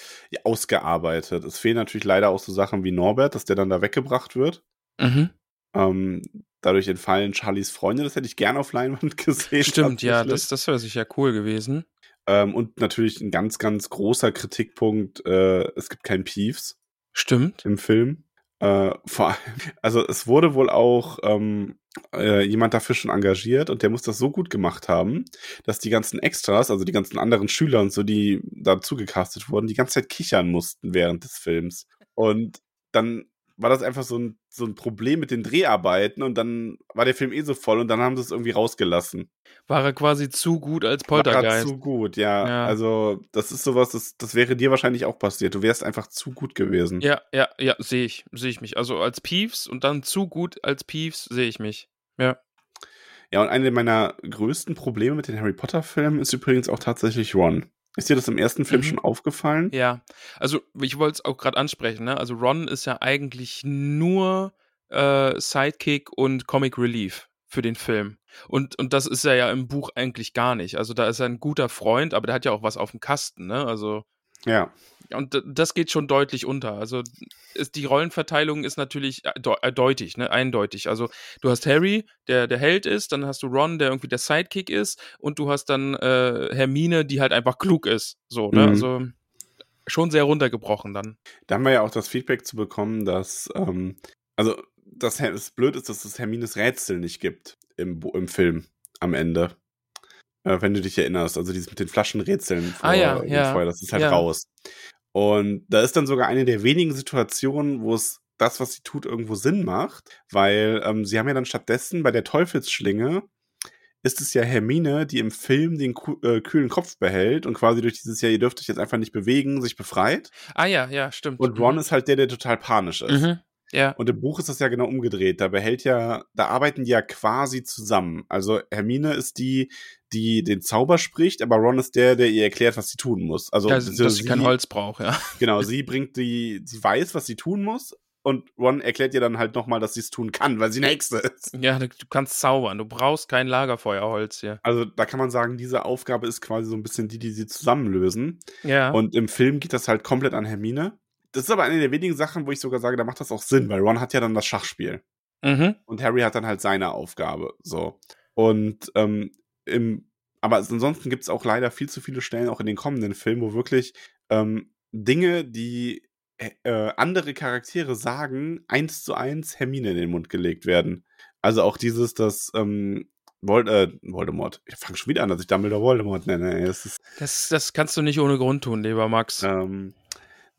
ausgearbeitet. Es fehlen natürlich leider auch so Sachen wie Norbert, dass der dann da weggebracht wird. Mhm. Ähm, dadurch entfallen Charlies Freunde, das hätte ich gerne auf Leinwand gesehen. Stimmt, ja, das, das wäre sicher cool gewesen. Ähm, und natürlich ein ganz, ganz großer Kritikpunkt, äh, es gibt keinen Peeves Stimmt. im Film. Äh, vor allem, also es wurde wohl auch ähm, äh, jemand dafür schon engagiert und der muss das so gut gemacht haben, dass die ganzen Extras, also die ganzen anderen Schüler und so, die dazu gecastet wurden, die ganze Zeit kichern mussten während des Films. Und dann war das einfach so ein, so ein Problem mit den Dreharbeiten und dann war der Film eh so voll und dann haben sie es irgendwie rausgelassen. War er quasi zu gut als War grad Poltergeist. zu gut, ja. Ja. Also, das ist sowas, das, das wäre dir wahrscheinlich auch passiert. Du wärst einfach zu gut gewesen. Ja, ja, ja, sehe ich, sehe ich mich. Also als Peeves und dann zu gut als Peeves sehe ich mich. Ja. Ja, und eine meiner größten Probleme mit den Harry Potter-Filmen ist übrigens auch tatsächlich Ron. Ist dir das im ersten Film Mhm. schon aufgefallen? Ja, also ich wollte es auch gerade ansprechen, ne? Also Ron ist ja eigentlich nur äh, Sidekick und Comic Relief für den Film. Und, und das ist er ja im Buch eigentlich gar nicht. Also da ist er ein guter Freund, aber der hat ja auch was auf dem Kasten, ne? Also Ja. Und das geht schon deutlich unter. Also ist, die Rollenverteilung ist natürlich äh, deu- eindeutig, ne? eindeutig. Also du hast Harry, der der Held ist, dann hast du Ron, der irgendwie der Sidekick ist, und du hast dann äh, Hermine, die halt einfach klug ist. So, ne? Mhm. Also schon sehr runtergebrochen dann. Da haben wir ja auch das Feedback zu bekommen, dass, ähm, also, dass Her- es blöd ist, dass es Hermines Rätsel nicht gibt im, im Film am Ende. Äh, wenn du dich erinnerst, also dieses mit den Flaschenrätseln vor, Ah, ja, dem ja, Feuer, das ist halt ja. raus. Und da ist dann sogar eine der wenigen Situationen, wo es das, was sie tut, irgendwo Sinn macht, weil ähm, sie haben ja dann stattdessen bei der Teufelsschlinge ist es ja Hermine, die im Film den äh, kühlen Kopf behält und quasi durch dieses Jahr, ihr dürft euch jetzt einfach nicht bewegen, sich befreit. Ah ja, ja, stimmt. Und Ron ist halt der, der total panisch ist. Mhm. Ja. Und im Buch ist das ja genau umgedreht. Da behält ja, da arbeiten die ja quasi zusammen. Also Hermine ist die, die den Zauber spricht, aber Ron ist der, der ihr erklärt, was sie tun muss. Also dass, dass sie kein Holz braucht, ja. Genau, sie bringt die, sie weiß, was sie tun muss. Und Ron erklärt ihr dann halt nochmal, dass sie es tun kann, weil sie eine Hexe ist. Ja, du, du kannst zaubern. Du brauchst kein Lagerfeuerholz hier. Also da kann man sagen, diese Aufgabe ist quasi so ein bisschen die, die sie zusammenlösen. Ja. Und im Film geht das halt komplett an Hermine. Das ist aber eine der wenigen Sachen, wo ich sogar sage, da macht das auch Sinn, weil Ron hat ja dann das Schachspiel. mhm. Und Harry hat dann halt seine Aufgabe. So. Und ähm, im, aber ansonsten gibt es auch leider viel zu viele Stellen, auch in den kommenden Filmen, wo wirklich ähm, Dinge, die äh, äh, andere Charaktere sagen, eins zu eins Hermine in den Mund gelegt werden. Also auch dieses, dass ähm, Vol äh, Voldemort, ich fange schon wieder an, dass ich Dumbledore Voldemort nenne. Das Das, das kannst du nicht ohne Grund tun, lieber Max. ähm,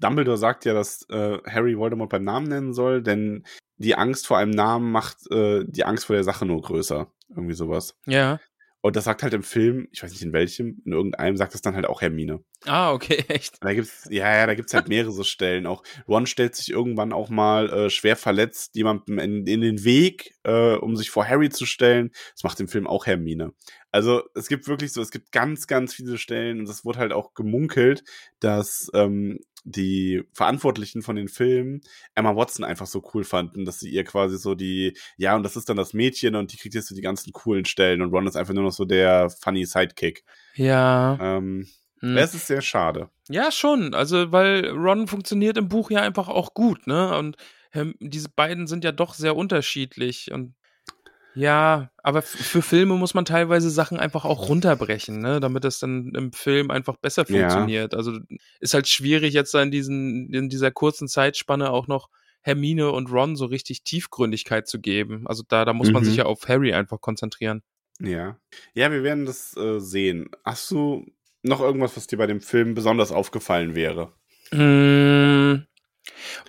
Dumbledore sagt ja, dass äh, Harry Voldemort beim Namen nennen soll, denn die Angst vor einem Namen macht äh, die Angst vor der Sache nur größer. Irgendwie sowas. Ja. Und das sagt halt im Film, ich weiß nicht in welchem, in irgendeinem sagt das dann halt auch Hermine. Ah, okay, echt. Da gibt's, ja, ja, da gibt's halt mehrere so Stellen. Auch Ron stellt sich irgendwann auch mal äh, schwer verletzt jemandem in, in den Weg, äh, um sich vor Harry zu stellen. Das macht im Film auch Hermine. Also es gibt wirklich so, es gibt ganz, ganz viele Stellen und es wurde halt auch gemunkelt, dass ähm, die Verantwortlichen von den Filmen Emma Watson einfach so cool fanden, dass sie ihr quasi so die, ja, und das ist dann das Mädchen und die kriegt jetzt so die ganzen coolen Stellen und Ron ist einfach nur noch so der funny Sidekick. Ja. Ähm, Hm. Das ist sehr schade. Ja, schon. Also, weil Ron funktioniert im Buch ja einfach auch gut, ne? Und ähm, diese beiden sind ja doch sehr unterschiedlich. Und ja, aber für Filme muss man teilweise Sachen einfach auch runterbrechen, ne? Damit das dann im Film einfach besser Ja. funktioniert. Also ist halt schwierig, jetzt in, diesen, in dieser kurzen Zeitspanne auch noch Hermine und Ron so richtig Tiefgründigkeit zu geben. Also da, da muss man Mhm. sich ja auf Harry einfach konzentrieren. Ja. Ja, wir werden das äh, sehen. Hast du noch irgendwas, was dir bei dem Film besonders aufgefallen wäre? Hm,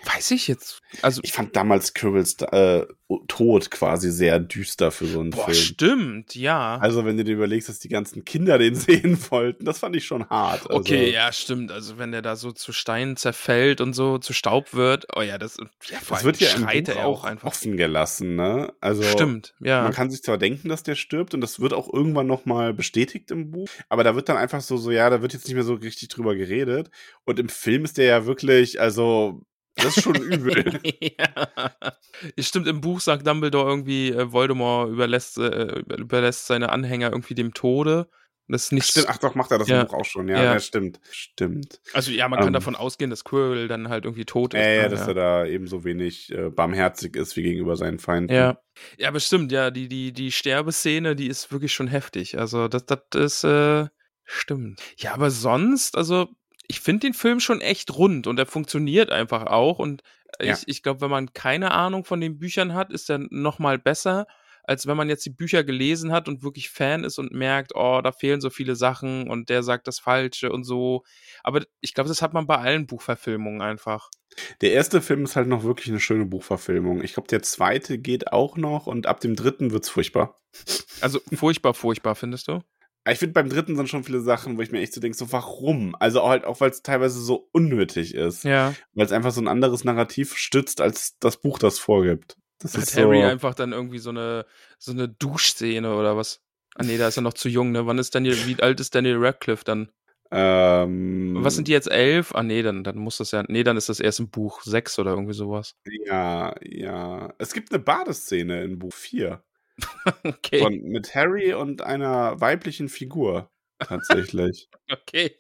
weiß ich jetzt. Also, Ich fand damals Quirrells äh, Tod quasi sehr düster für so einen boah, Film. stimmt, ja. Also, wenn du dir überlegst, dass die ganzen Kinder den sehen wollten, das fand ich schon hart. Also, Okay, ja, stimmt. Also wenn der da so zu Stein zerfällt und so zu Staub wird, oh ja, das ja, vor Das wird ja im Buch auch einfach. offen gelassen, ne? Also, Stimmt, ja. Man kann sich zwar denken, dass der stirbt und das wird auch irgendwann nochmal bestätigt im Buch, aber da wird dann einfach so, so, ja, da wird jetzt nicht mehr so richtig drüber geredet. Und im Film ist der ja wirklich, also, das ist schon übel. ja. Stimmt, im Buch sagt Dumbledore irgendwie, äh, Voldemort überlässt, äh, überlässt seine Anhänger irgendwie dem Tode. Das ist nicht Stimmt, ach doch, macht er das Ja. im Buch auch schon. Ja, Ja. ja. stimmt. Stimmt. Also ja, man kann Ähm. davon ausgehen, dass Quirrell dann halt irgendwie tot ist. Ja, ja, ne? dass er da ebenso wenig äh, barmherzig ist wie gegenüber seinen Feinden. Ja. Ja, aber stimmt, ja, die, die, die Sterbeszene, die ist wirklich schon heftig. Also, das, das ist äh, Stimmt. Ja, aber sonst, also ich finde den Film schon echt rund und er funktioniert einfach auch. Und Ja. ich, ich glaube, wenn man keine Ahnung von den Büchern hat, ist er noch mal besser, als wenn man jetzt die Bücher gelesen hat und wirklich Fan ist und merkt, oh, da fehlen so viele Sachen und der sagt das Falsche und so. Aber ich glaube, das hat man bei allen Buchverfilmungen einfach. Der erste Film ist halt noch wirklich eine schöne Buchverfilmung. Ich glaube, der zweite geht auch noch und ab dem dritten wird's furchtbar. Also furchtbar, furchtbar, findest du? Aber Ich finde, beim dritten sind schon viele Sachen, wo ich mir echt so denke, so warum? Also halt auch, weil es teilweise so unnötig ist. Ja. Weil es einfach so ein anderes Narrativ stützt, als das Buch das vorgibt. Das Hat ist Harry so, einfach dann irgendwie so eine, so eine Duschszene oder was? Ah nee, da ist er noch zu jung, ne? Wann ist Daniel, wie alt ist Daniel Radcliffe dann? ähm, Was sind die jetzt, elf? Ah nee, dann, dann muss das ja, nee, dann ist das erst im Buch sechs oder irgendwie sowas. Ja, ja. Es gibt eine Badeszene in Buch 4 Okay, von, mit Harry und einer weiblichen Figur. Tatsächlich. okay.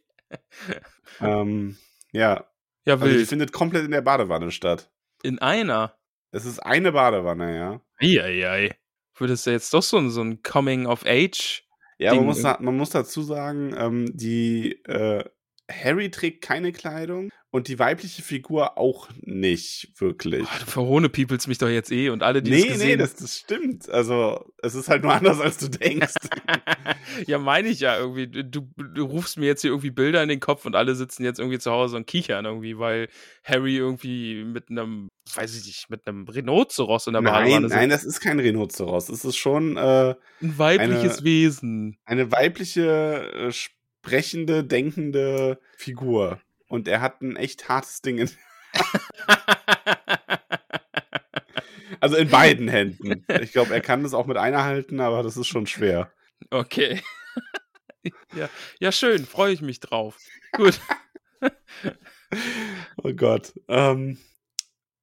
ähm, ja. Ja, Also die findet komplett in der Badewanne statt. In einer. Es ist eine Badewanne, ja. Eieiei. Wird es ja jetzt doch so ein, so ein Coming of Age? Ja, man muss, da, man muss dazu sagen, ähm, die äh, Harry trägt keine Kleidung und die weibliche Figur auch nicht wirklich. Boah, du verhohne peoples mich doch jetzt eh und alle, die nee, nee, gesehen das, das stimmt. Also, es ist halt nur anders, als du denkst. ja, meine ich ja irgendwie. Du, du rufst mir jetzt hier irgendwie Bilder in den Kopf und alle sitzen jetzt irgendwie zu Hause und kichern irgendwie, weil Harry irgendwie mit einem, weiß ich nicht, mit einem Rhinoceros in der nein, Badewanne sitzt. nein, das ist kein Rhinoceros. Es ist schon äh, Ein weibliches eine- Wesen. eine weibliche, äh, sprechende, denkende Figur. Und er hat ein echt hartes Ding in, also in beiden Händen. Ich glaube, er kann das auch mit einer halten, aber das ist schon schwer. okay. ja, ja, schön, freue ich mich drauf. Gut. Oh Gott. Ähm,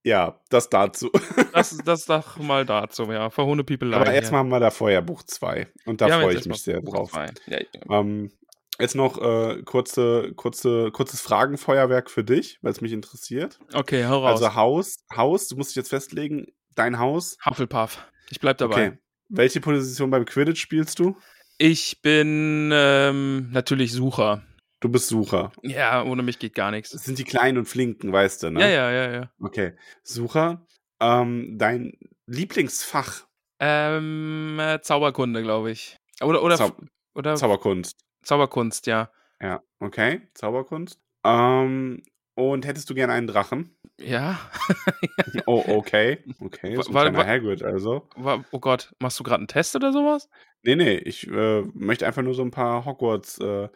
ja, das dazu. Das, das doch mal dazu, ja. Verhohne People Aber erstmal haben wir da vorher Buch 2. Und da freue ich mich sehr drauf. Ja, Ähm, jetzt noch äh, kurze, kurze, kurzes Fragenfeuerwerk für dich, weil es mich interessiert. okay, hau raus. Also Haus, Haus, du musst dich jetzt festlegen, dein Haus. Hufflepuff. Ich bleib dabei. Okay. Welche Position beim Quidditch spielst du? Ich bin ähm, natürlich Sucher. Du bist Sucher. Ja, ohne mich geht gar nichts. Das sind die Kleinen und Flinken, weißt du, ne? Ja, ja, ja, ja. Okay. Sucher. Ähm, dein Lieblingsfach, Ähm, äh, Zauberkunde, glaube ich. Oder, oder, Zau oder Zauberkunst. Zauberkunst, ja. Ja, okay. Zauberkunst. Ähm, und hättest du gern einen Drachen? Ja. Oh, okay. Okay, so ein Wa- wa- kleiner wa- Hagrid also. Wa- Oh Gott, machst du gerade einen Test oder sowas? Nee, nee, ich äh, möchte einfach nur so ein paar Hogwarts äh,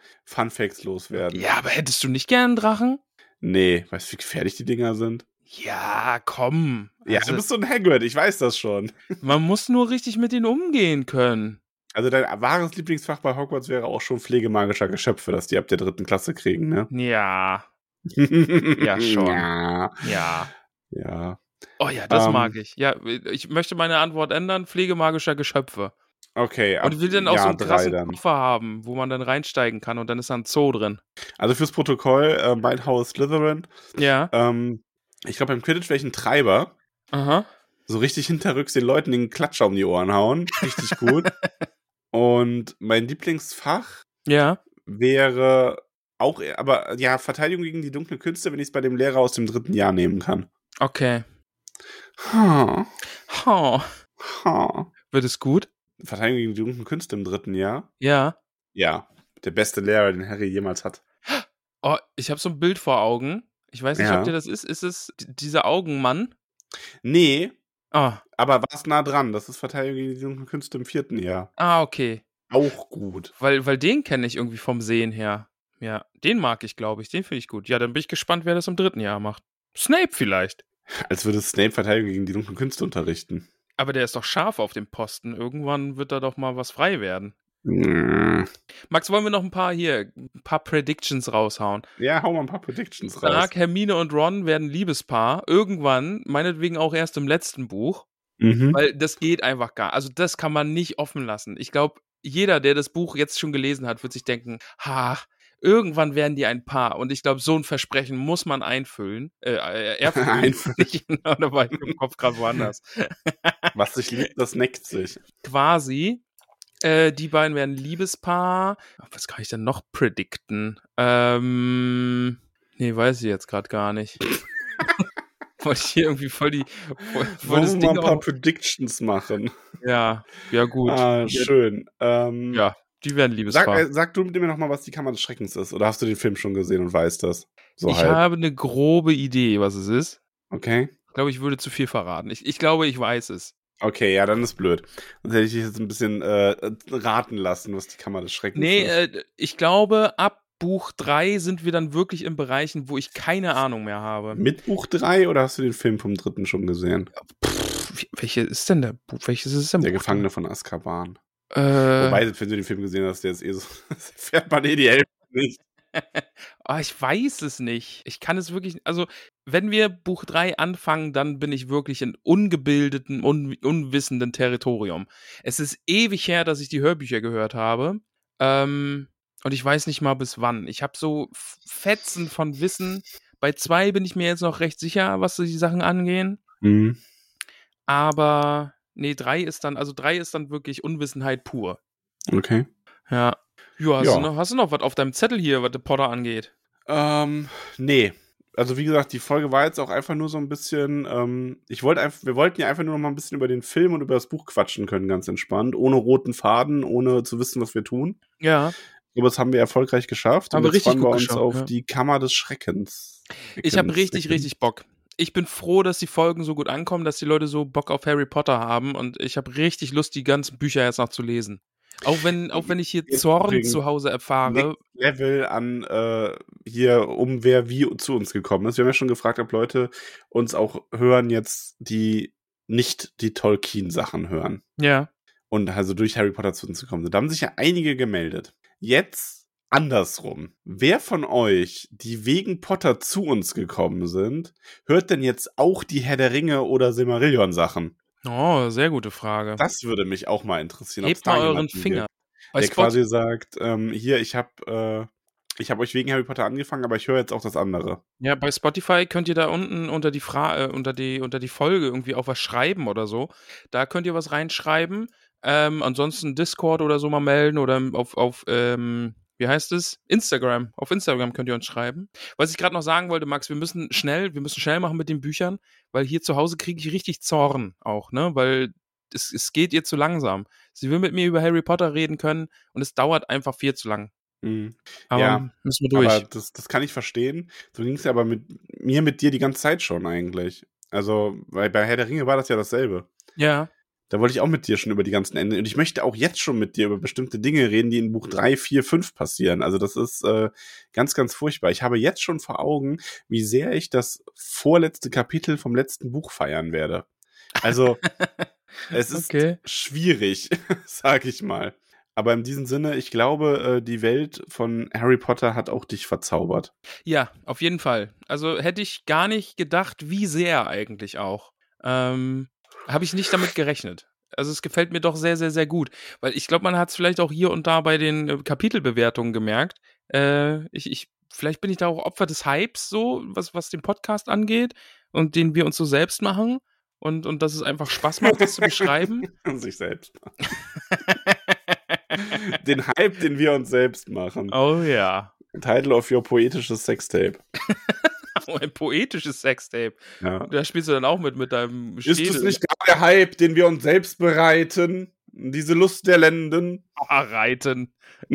loswerden. Ja, aber hättest du nicht gern einen Drachen? Nee, weißt du, wie gefährlich die Dinger sind? Ja, komm. Ja, Also, du bist so ein Hagrid, ich weiß das schon. man muss nur richtig mit ihnen umgehen können. Also dein wahres Lieblingsfach bei Hogwarts wäre auch schon Pflege magischer Geschöpfe, dass die ab der dritten Klasse kriegen, ne? Ja, Ja, schon. Ja, ja. ja. Oh ja, das Ähm. mag ich. Ja, ich möchte meine Antwort ändern. Pflege magischer Geschöpfe. Okay, ab, Und will dann auch ja, so einen krassen dann. Koffer haben, wo man dann reinsteigen kann und dann ist da ein Zoo drin. Also fürs Protokoll, äh, mein Haus Slytherin. Ja. Ähm, ich glaube, beim Quidditch wäre ich ein Treiber. Aha. So richtig hinterrücks den Leuten den Klatscher um die Ohren hauen. Richtig gut. Und mein Lieblingsfach Ja. wäre auch, aber ja, Verteidigung gegen die dunklen Künste, wenn ich es bei dem Lehrer aus dem dritten Jahr nehmen kann. Okay. Ha, Oh. ha. Wird es gut? Verteidigung gegen die dunklen Künste im dritten Jahr? Ja. Ja, der beste Lehrer, den Harry jemals hat. Oh, ich habe so ein Bild vor Augen. Ich weiß nicht, Ja. ob der das ist. Ist es dieser Augenmann? Nee, Ah, aber war es nah dran. Das ist Verteidigung gegen die dunklen Künste im vierten Jahr. ah okay. Auch gut. Weil, weil den kenne ich irgendwie vom Sehen her. Ja, den mag ich, glaube ich. Den finde ich gut. Ja, dann bin ich gespannt, wer das im dritten Jahr macht. Snape vielleicht. Als würde Snape Verteidigung gegen die dunklen Künste unterrichten. Aber der ist doch scharf auf dem Posten. Irgendwann wird da doch mal was frei werden. Mm. Max, wollen wir noch ein paar hier, ein paar Predictions raushauen? Ja, hau mal ein paar Predictions raus. Sag, Hermine und Ron werden Liebespaar. Irgendwann, meinetwegen auch erst im letzten Buch. Mhm. Weil das geht einfach gar. Also das kann man nicht offen lassen. Ich glaube, jeder, der das Buch jetzt schon gelesen hat, wird sich denken, ha, irgendwann werden die ein Paar. Und ich glaube, so ein Versprechen muss man einfüllen. Äh, äh, erfüllen. Einfüllen. Nicht, da war ich im Kopf gerade woanders. Was sich liebt, das neckt sich. Quasi Äh, die beiden werden Liebespaar. Was kann ich denn noch predikten? Ähm, nee, weiß ich jetzt gerade gar nicht. Wollte ich hier irgendwie voll die voll, voll das Wollen wir Ding mal ein paar auch, Predictions machen? Ja, ja gut. Ah, schön. Ähm, ja, die werden Sag, Liebespaar. äh, sag du mir noch mal, was die Kammer des Schreckens ist. Oder hast du den Film schon gesehen und weißt das? So ich halb. habe eine grobe Idee, was es ist. Okay. Ich glaube, ich würde zu viel verraten. Ich, ich glaube, ich weiß es. Okay, ja, dann ist blöd. Sonst hätte ich dich jetzt ein bisschen äh, raten lassen, was die Kammer des Schreckens Nee, ist. äh, ich glaube, ab Buch 3 sind wir dann wirklich in Bereichen, wo ich keine Ahnung mehr habe. Mit Buch 3 oder hast du den Film vom dritten schon gesehen? Pff, welche ist denn der Buch? Welches ist denn Der Buch? Gefangene von Azkaban. Äh, Wobei, wenn du den Film gesehen hast, der ist eh so, das erfährt man eh die Hälfte nicht. Ah, ich weiß es nicht. Ich kann es wirklich, also wenn wir Buch 3 anfangen, dann bin ich wirklich in ungebildeten, un, unwissenden Territorium. Es ist ewig her, dass ich die Hörbücher gehört habe. Ähm, und ich weiß nicht mal bis wann. Ich habe so Fetzen von Wissen. Bei zwei bin ich mir jetzt noch recht sicher, was die Sachen angehen. Mhm. Aber nee, drei ist dann, also drei ist dann wirklich Unwissenheit pur. Okay. Ja. Ja, hast, Ja. Du noch, hast du noch was auf deinem Zettel hier, was der Potter angeht? Ähm, nee. Also wie gesagt, die Folge war jetzt auch einfach nur so ein bisschen, ähm, ich wollte einfach, wir wollten ja einfach nur noch mal ein bisschen über den Film und über das Buch quatschen können, ganz entspannt, ohne roten Faden, ohne zu wissen, was wir tun. Ja. Aber das haben wir erfolgreich geschafft. Haben wir und jetzt richtig wir uns geschafft, auf ja. die Kammer des Schreckens. Ich habe richtig, richtig Bock. Ich bin froh, dass die Folgen so gut ankommen, dass die Leute so Bock auf Harry Potter haben und ich habe richtig Lust, die ganzen Bücher jetzt noch zu lesen. Auch wenn, auch wenn ich hier Zorn zu Hause erfahre. Level an äh, hier, um wer wie zu uns gekommen ist. Wir haben ja schon gefragt, ob Leute uns auch hören jetzt, die nicht die Tolkien-Sachen hören. Ja. und also durch Harry Potter zu uns gekommen sind. Da haben sich ja einige gemeldet. Jetzt andersrum. Wer von euch, die wegen Potter zu uns gekommen sind, hört denn jetzt auch die Herr der Ringe oder Silmarillion Sachen? Oh, sehr gute Frage. Das würde mich auch mal interessieren. Hebt mal euren Finger. gibt, Der Spot quasi sagt, ähm, hier, ich habe äh, ich habe euch wegen Harry Potter angefangen, aber ich höre jetzt auch das andere. Ja, bei Spotify könnt ihr da unten unter die Fra äh, unter die unter die Folge irgendwie auch was schreiben oder so. Da könnt ihr was reinschreiben. Ähm, ansonsten Discord oder so mal melden oder auf auf ähm, wie heißt es? Instagram. Auf Instagram könnt ihr uns schreiben. Was ich gerade noch sagen wollte, Max, wir müssen schnell, wir müssen schnell machen mit den Büchern, weil hier zu Hause kriege ich richtig Zorn auch, ne? Weil es, es geht ihr zu langsam. Sie will mit mir über Harry Potter reden können und es dauert einfach viel zu lang. Mhm. Aber Ja, müssen wir durch. Aber das, das kann ich verstehen. So ging es ja aber mit mir, mit dir die ganze Zeit schon eigentlich. Also, weil bei Herr der Ringe war das ja dasselbe. ja. Da wollte ich auch mit dir schon über die ganzen Enden. Und ich möchte auch jetzt schon mit dir über bestimmte Dinge reden, die in Buch 3, 4, 5 passieren. Also das ist äh, ganz, ganz furchtbar. Ich habe jetzt schon vor Augen, wie sehr ich das vorletzte Kapitel vom letzten Buch feiern werde. Also es ist Okay. schwierig, sag ich mal. Aber in diesem Sinne, ich glaube, äh, die Welt von Harry Potter hat auch dich verzaubert. Ja, auf jeden Fall. Also hätte ich gar nicht gedacht, wie sehr eigentlich auch. Ähm, Habe ich nicht damit gerechnet. Also es gefällt mir doch sehr, sehr, sehr gut. Weil ich glaube, man hat es vielleicht auch hier und da bei den äh, Kapitelbewertungen gemerkt. Äh, ich, ich, vielleicht bin ich da auch Opfer des Hypes so, was, was den Podcast angeht und den wir uns so selbst machen. Und, und dass es einfach Spaß macht, das zu beschreiben. Sich selbst. Den Hype, den wir uns selbst machen. oh ja. Title of your poetisches Sextape. Ein poetisches Sextape. Ja. Da spielst du dann auch mit, mit deinem Ist Schädel. es nicht der Hype, den wir uns selbst bereiten? Diese Lust der Lenden. Reiten.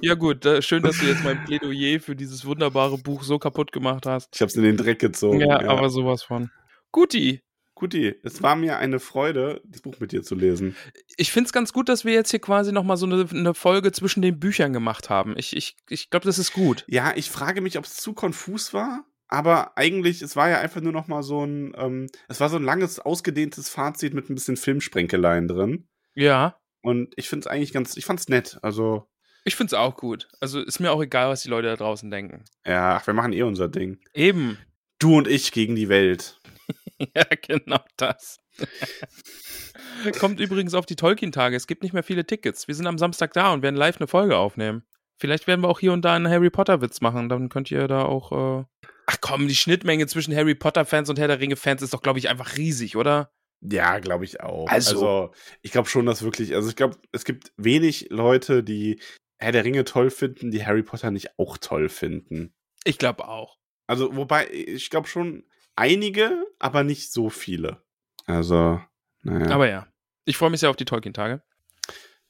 Ja gut, schön, dass du jetzt mein Plädoyer für dieses wunderbare Buch so kaputt gemacht hast. Ich hab's in den Dreck gezogen. Ja, aber sowas von. Guti. Guti, es war mir eine Freude, das Buch mit dir zu lesen. Ich finde es ganz gut, dass wir jetzt hier quasi nochmal so eine, eine Folge zwischen den Büchern gemacht haben. Ich, ich, ich glaube, das ist gut. Ja, ich frage mich, ob es zu konfus war. Aber eigentlich, es war ja einfach nur noch mal so ein, ähm, es war so ein langes, ausgedehntes Fazit mit ein bisschen Filmsprenkeleien drin. Ja. Und ich finde es eigentlich ganz, ich fand's nett. Also, Ich finde es auch gut. Also ist mir auch egal, was die Leute da draußen denken. ja, ach, wir machen eh unser Ding. Eben. Du und ich gegen die Welt. Ja, genau das. Kommt übrigens auf die Tolkien-Tage. Es gibt nicht mehr viele Tickets. Wir sind am Samstag da und werden live eine Folge aufnehmen. Vielleicht werden wir auch hier und da einen Harry Potter-Witz machen. Dann könnt ihr da auch. Äh Ach komm, die Schnittmenge zwischen Harry Potter-Fans und Herr der Ringe-Fans ist doch, glaube ich, einfach riesig, oder? Ja, glaube ich auch. Also- Also, ich glaube schon, dass wirklich, also ich glaube, es gibt wenig Leute, die Herr der Ringe toll finden, die Harry Potter nicht auch toll finden. Ich glaube auch. Also, wobei, ich glaube schon einige, aber nicht so viele. Also, naja. Aber ja, ich freue mich sehr auf die Tolkien-Tage.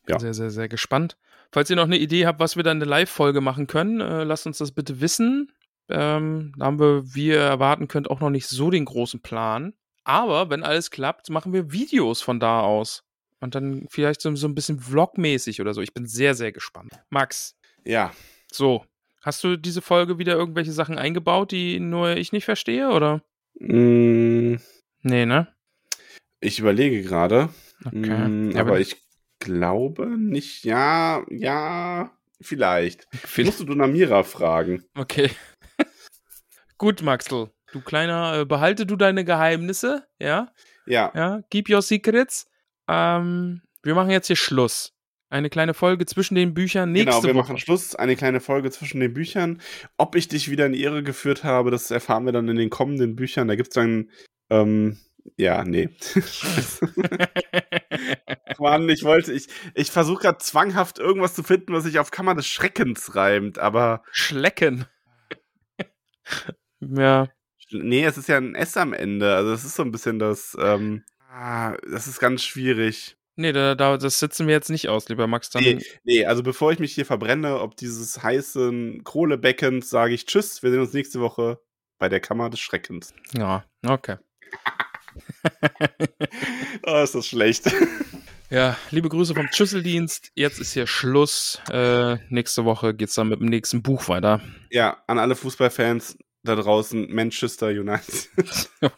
Ja. sehr, sehr, sehr gespannt. Falls ihr noch eine Idee habt, was wir dann in der Live-Folge machen können, äh, lasst uns das bitte wissen. Ähm, da haben wir, wie ihr erwarten könnt, auch noch nicht so den großen Plan. Aber wenn alles klappt, machen wir Videos von da aus. Und dann vielleicht so, so ein bisschen Vlog-mäßig oder so. Ich bin sehr, sehr gespannt. Max, ja, so, hast du diese Folge wieder irgendwelche Sachen eingebaut, die nur ich nicht verstehe, oder? mm, Nee, ne? ich überlege gerade, Okay. mm, aber ich glaube nicht. Ja, ja, vielleicht. Vielleicht- Musst du Dunamira fragen. Okay. Gut, Maxl. Du kleiner, äh, behalte du deine Geheimnisse, ja? Ja, Ja, keep your secrets. Ähm, wir machen jetzt hier Schluss. Eine kleine Folge zwischen den Büchern nächste genau, wir Woche. machen Schluss. Eine kleine Folge zwischen den Büchern. Ob ich dich wieder in die Irre geführt habe, das erfahren wir dann in den kommenden Büchern. Da gibt's dann, ähm, ja, nee. Mann, ich wollte, ich, ich versuche gerade zwanghaft irgendwas zu finden, was sich auf Kammer des Schreckens reimt, aber Schlecken. Ja, nee, es ist ja ein S am Ende. Also es ist so ein bisschen das, ähm, ah, das ist ganz schwierig. nee, da, da, das sitzen wir jetzt nicht aus, lieber Max. Dann, Nee, nee, also bevor ich mich hier verbrenne, ob dieses heißen Kohlebeckens, sage ich Tschüss. Wir sehen uns nächste Woche bei der Kammer des Schreckens. Ja, okay. Oh, ist das schlecht. Ja, liebe Grüße vom Schüsseldienst. Jetzt ist hier Schluss. Äh, nächste Woche geht's dann mit dem nächsten Buch weiter. ja, an alle Fußballfans da draußen, Manchester United.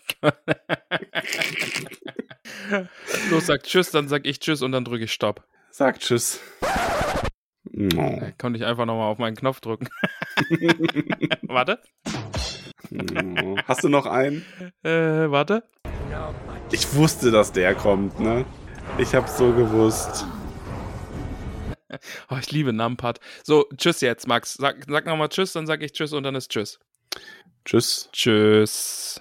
Los, sag Tschüss, dann sag ich Tschüss und dann drücke ich Stopp. Sagt Tschüss. Oh. Äh, Konnte ich einfach nochmal auf meinen Knopf drücken. warte. Oh. Hast du noch einen? Äh, warte. Ich wusste, dass der kommt, ne? Ich hab's so gewusst. Oh, ich liebe Numpad. So, tschüss jetzt, Max. Sag, sag nochmal Tschüss, dann sag ich Tschüss und dann ist Tschüss. Tschüss. Tschüss.